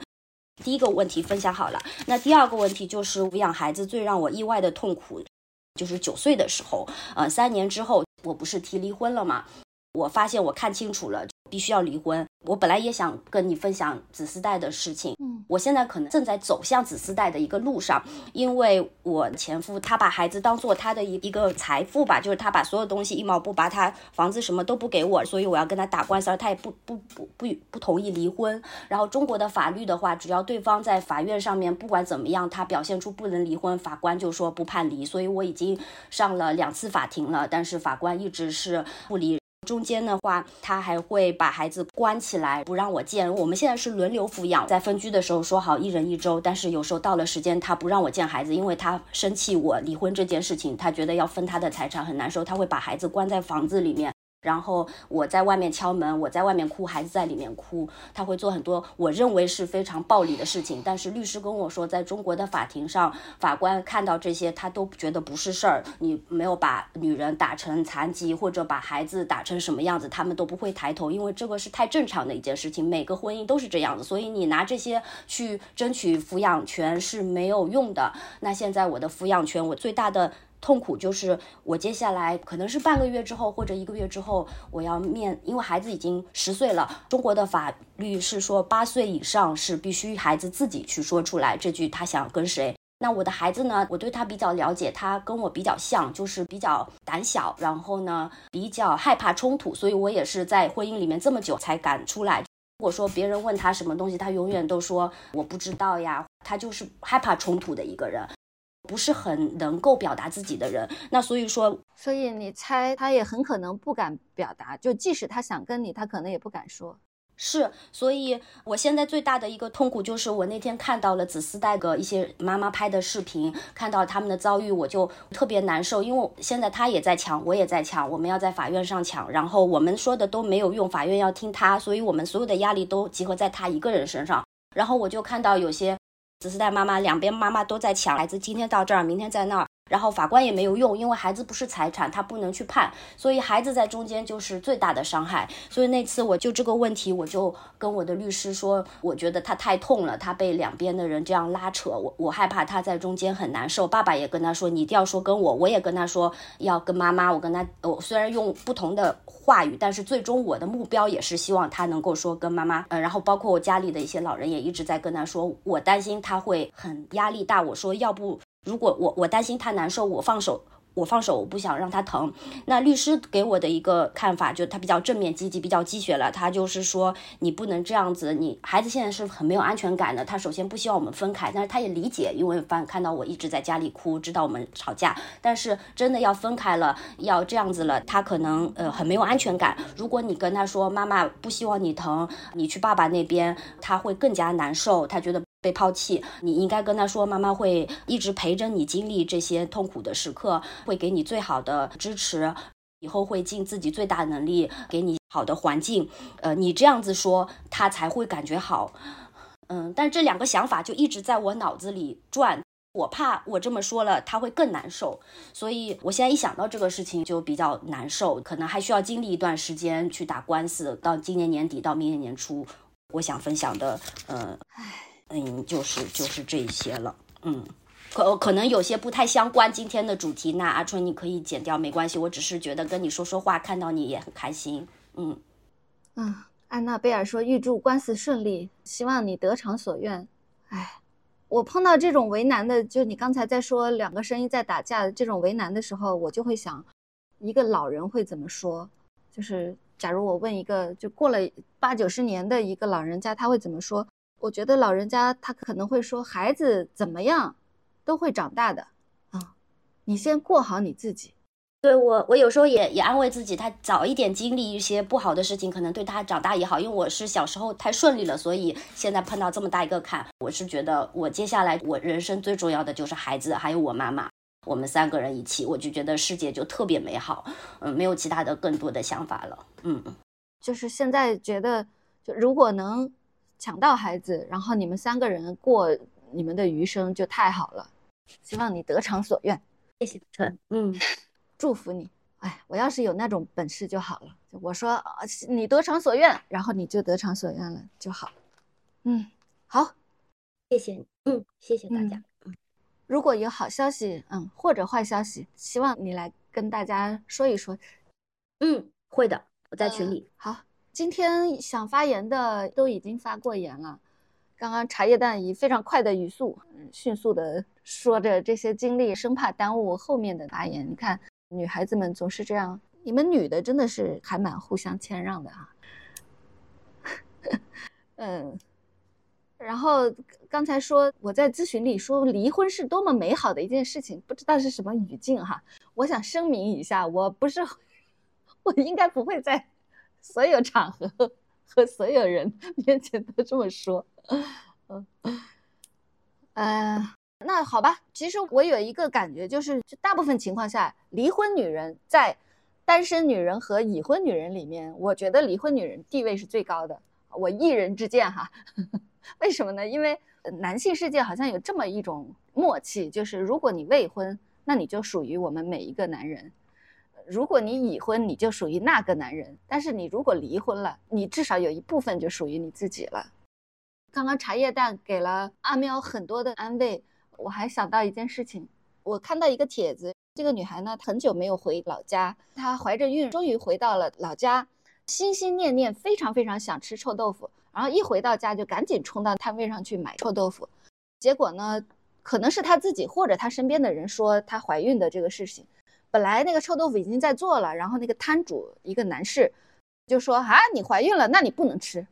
第一个问题分享好了，那第二个问题就是抚养孩子最让我意外的痛苦，就是九岁的时候，呃，三年之后，我不是提离婚了吗？我发现我看清楚了。必须要离婚。我本来也想跟你分享子嗣带的事情。嗯，我现在可能正在走向子嗣带的一个路上，因为我前夫他把孩子当做他的一一个财富吧，就是他把所有东西一毛不拔，他房子什么都不给我，所以我要跟他打官司，而他也不不不不不同意离婚。然后中国的法律的话，只要对方在法院上面不管怎么样，他表现出不能离婚，法官就说不判离。所以我已经上了两次法庭了，但是法官一直是不离。中间的话，他还会把孩子关起来，不让我见。我们现在是轮流抚养，在分居的时候说好一人一周，但是有时候到了时间，他不让我见孩子，因为他生气我离婚这件事情，他觉得要分他的财产很难受，他会把孩子关在房子里面。然后我在外面敲门，我在外面哭，孩子在里面哭，他会做很多我认为是非常暴力的事情。但是律师跟我说，在中国的法庭上，法官看到这些，他都觉得不是事儿。你没有把女人打成残疾，或者把孩子打成什么样子，他们都不会抬头，因为这个是太正常的一件事情。每个婚姻都是这样子，所以你拿这些去争取抚养权是没有用的。那现在我的抚养权，我最大的。痛苦就是我接下来可能是半个月之后或者一个月之后，我要面，因为孩子已经十岁了。中国的法律是说八岁以上是必须孩子自己去说出来这句他想跟谁。那我的孩子呢？我对他比较了解，他跟我比较像，就是比较胆小，然后呢比较害怕冲突，所以我也是在婚姻里面这么久才敢出来。如果说别人问他什么东西，他永远都说我不知道呀，他就是害怕冲突的一个人。不是很能够表达自己的人，那所以说，所以你猜他也很可能不敢表达，就即使他想跟你，他可能也不敢说。是，所以我现在最大的一个痛苦就是我那天看到了子嗣代的一些妈妈拍的视频，看到他们的遭遇，我就特别难受，因为现在他也在抢，我也在抢，我们要在法院上抢，然后我们说的都没有用，法院要听他，所以我们所有的压力都集合在他一个人身上，然后我就看到有些。只是带妈妈两边妈妈都在抢孩子，今天到这儿，明天在那儿，然后法官也没有用，因为孩子不是财产，他不能去判，所以孩子在中间就是最大的伤害。所以那次我就这个问题，我就跟我的律师说，我觉得他太痛了，他被两边的人这样拉扯，我我害怕他在中间很难受。爸爸也跟他说，你一定要说跟我，我也跟他说要跟妈妈。我跟他，我虽然用不同的。话语，但是最终我的目标也是希望他能够说跟妈妈，呃，然后包括我家里的一些老人也一直在跟他说，我担心他会很压力大。我说，要不如果我我担心他难受，我放手。我放手，我不想让他疼。那律师给我的一个看法，就他比较正面积极，比较积雪了。他就是说，你不能这样子。你孩子现在是很没有安全感的。他首先不希望我们分开，但是他也理解，因为反看到我一直在家里哭，知道我们吵架。但是真的要分开了，要这样子了，他可能呃很没有安全感。如果你跟他说妈妈不希望你疼，你去爸爸那边，他会更加难受。他觉得。被抛弃，你应该跟他说，妈妈会一直陪着你经历这些痛苦的时刻，会给你最好的支持，以后会尽自己最大能力给你好的环境。呃，你这样子说，他才会感觉好。嗯，但这两个想法就一直在我脑子里转。我怕我这么说了他会更难受，所以我现在一想到这个事情就比较难受，可能还需要经历一段时间去打官司，到今年年底到明年年初，我想分享的，呃，嗯，就是就是这些了，嗯，可可能有些不太相关今天的主题，那阿春你可以剪掉没关系，我只是觉得跟你说说话，看到你也很开心，嗯嗯，安娜贝尔说预祝官司顺利，希望你得偿所愿，哎。我碰到这种为难的，就你刚才在说两个声音在打架这种为难的时候，我就会想，一个老人会怎么说？就是假如我问一个就过了八九十年的一个老人家，他会怎么说？我觉得老人家他可能会说，孩子怎么样都会长大的啊，你先过好你自己。对我，我有时候也也安慰自己，他早一点经历一些不好的事情，可能对他长大也好。因为我是小时候太顺利了，所以现在碰到这么大一个坎，我是觉得我接下来我人生最重要的就是孩子，还有我妈妈，我们三个人一起，我就觉得世界就特别美好。嗯，没有其他的更多的想法了。嗯，就是现在觉得，就如果能抢到孩子，然后你们三个人过你们的余生就太好了。希望你得偿所愿。谢谢陈。嗯。*laughs* 祝福你，哎，我要是有那种本事就好了。我说你得偿所愿，然后你就得偿所愿了就好。嗯，好，谢谢你，嗯，谢谢大家。嗯，如果有好消息，嗯，或者坏消息，希望你来跟大家说一说。嗯，会的，我在群里。好，今天想发言的都已经发过言了。刚刚茶叶蛋以非常快的语速，迅速的说着这些经历，生怕耽误后面的发言。你看。女孩子们总是这样，你们女的真的是还蛮互相谦让的啊。*laughs* 嗯，然后刚才说我在咨询里说离婚是多么美好的一件事情，不知道是什么语境哈。我想声明一下，我不是，*laughs* 我应该不会在所有场合 *laughs* 和所有人面前都这么说。嗯，呃。那好吧，其实我有一个感觉，就是就大部分情况下，离婚女人在单身女人和已婚女人里面，我觉得离婚女人地位是最高的。我一人之见哈，*laughs* 为什么呢？因为男性世界好像有这么一种默契，就是如果你未婚，那你就属于我们每一个男人；如果你已婚，你就属于那个男人。但是你如果离婚了，你至少有一部分就属于你自己了。刚刚茶叶蛋给了阿喵很多的安慰。我还想到一件事情，我看到一个帖子，这个女孩呢很久没有回老家，她怀着孕，终于回到了老家，心心念念，非常非常想吃臭豆腐，然后一回到家就赶紧冲到摊位上去买臭豆腐，结果呢，可能是她自己或者她身边的人说她怀孕的这个事情，本来那个臭豆腐已经在做了，然后那个摊主一个男士就说啊你怀孕了，那你不能吃，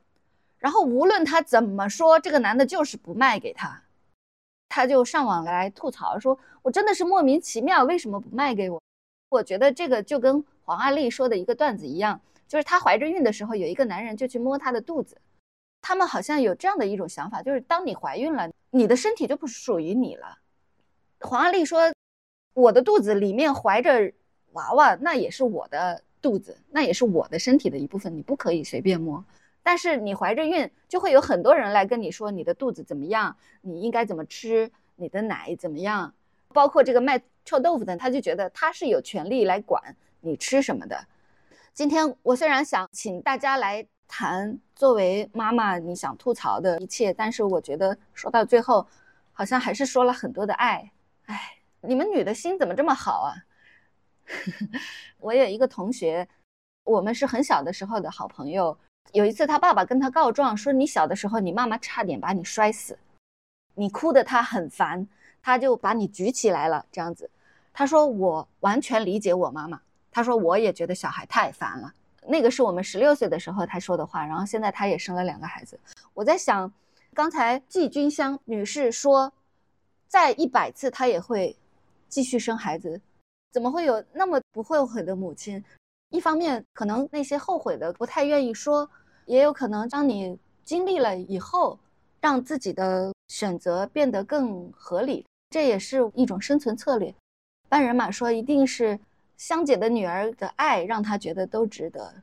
然后无论他怎么说，这个男的就是不卖给他。他就上网来吐槽说：“我真的是莫名其妙，为什么不卖给我？”我觉得这个就跟黄阿丽说的一个段子一样，就是她怀着孕的时候，有一个男人就去摸她的肚子。他们好像有这样的一种想法，就是当你怀孕了，你的身体就不属于你了。黄阿丽说：“我的肚子里面怀着娃娃，那也是我的肚子，那也是我的身体的一部分，你不可以随便摸。”但是你怀着孕，就会有很多人来跟你说你的肚子怎么样，你应该怎么吃，你的奶怎么样，包括这个卖臭豆腐的，他就觉得他是有权利来管你吃什么的。今天我虽然想请大家来谈作为妈妈你想吐槽的一切，但是我觉得说到最后，好像还是说了很多的爱。哎，你们女的心怎么这么好啊？*laughs* 我有一个同学，我们是很小的时候的好朋友。有一次，他爸爸跟他告状说：“你小的时候，你妈妈差点把你摔死，你哭的他很烦，他就把你举起来了。”这样子，他说：“我完全理解我妈妈。”他说：“我也觉得小孩太烦了。”那个是我们十六岁的时候他说的话。然后现在他也生了两个孩子。我在想，刚才季君香女士说，再一百次她也会继续生孩子，怎么会有那么不后悔的母亲？一方面，可能那些后悔的不太愿意说，也有可能当你经历了以后，让自己的选择变得更合理，这也是一种生存策略。半人马说，一定是香姐的女儿的爱让她觉得都值得。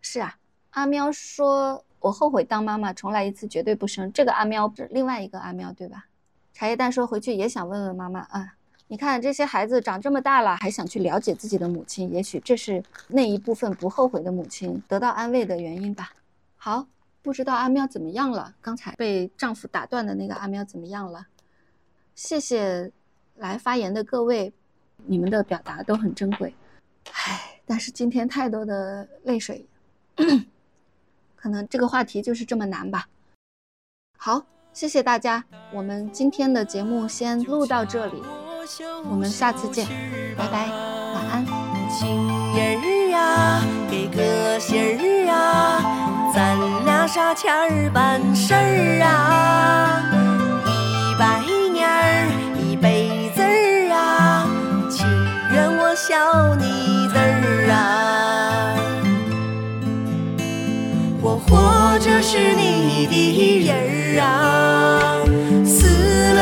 是啊，阿喵说，我后悔当妈妈，重来一次绝对不生。这个阿喵是另外一个阿喵，对吧？茶叶蛋说回去也想问问妈妈啊。你看这些孩子长这么大了，还想去了解自己的母亲，也许这是那一部分不后悔的母亲得到安慰的原因吧。好，不知道阿喵怎么样了？刚才被丈夫打断的那个阿喵怎么样了？谢谢来发言的各位，你们的表达都很珍贵。唉，但是今天太多的泪水，*coughs* 可能这个话题就是这么难吧。好，谢谢大家，我们今天的节目先录到这里。我们下次见，拜拜，晚安。情人儿啊，给个信儿啊，咱俩啥钱儿办事儿啊？一百年儿，一辈子儿啊，情愿我笑你字儿啊。我活着是你的人儿啊，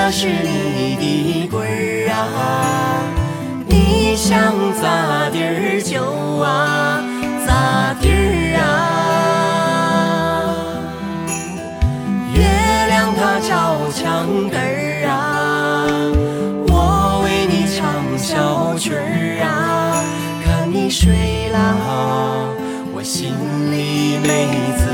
我是你的鬼儿啊。你想咋地儿就啊咋地儿啊，月亮它照墙根儿啊，我为你唱小曲儿啊，看你睡了，我心里没滋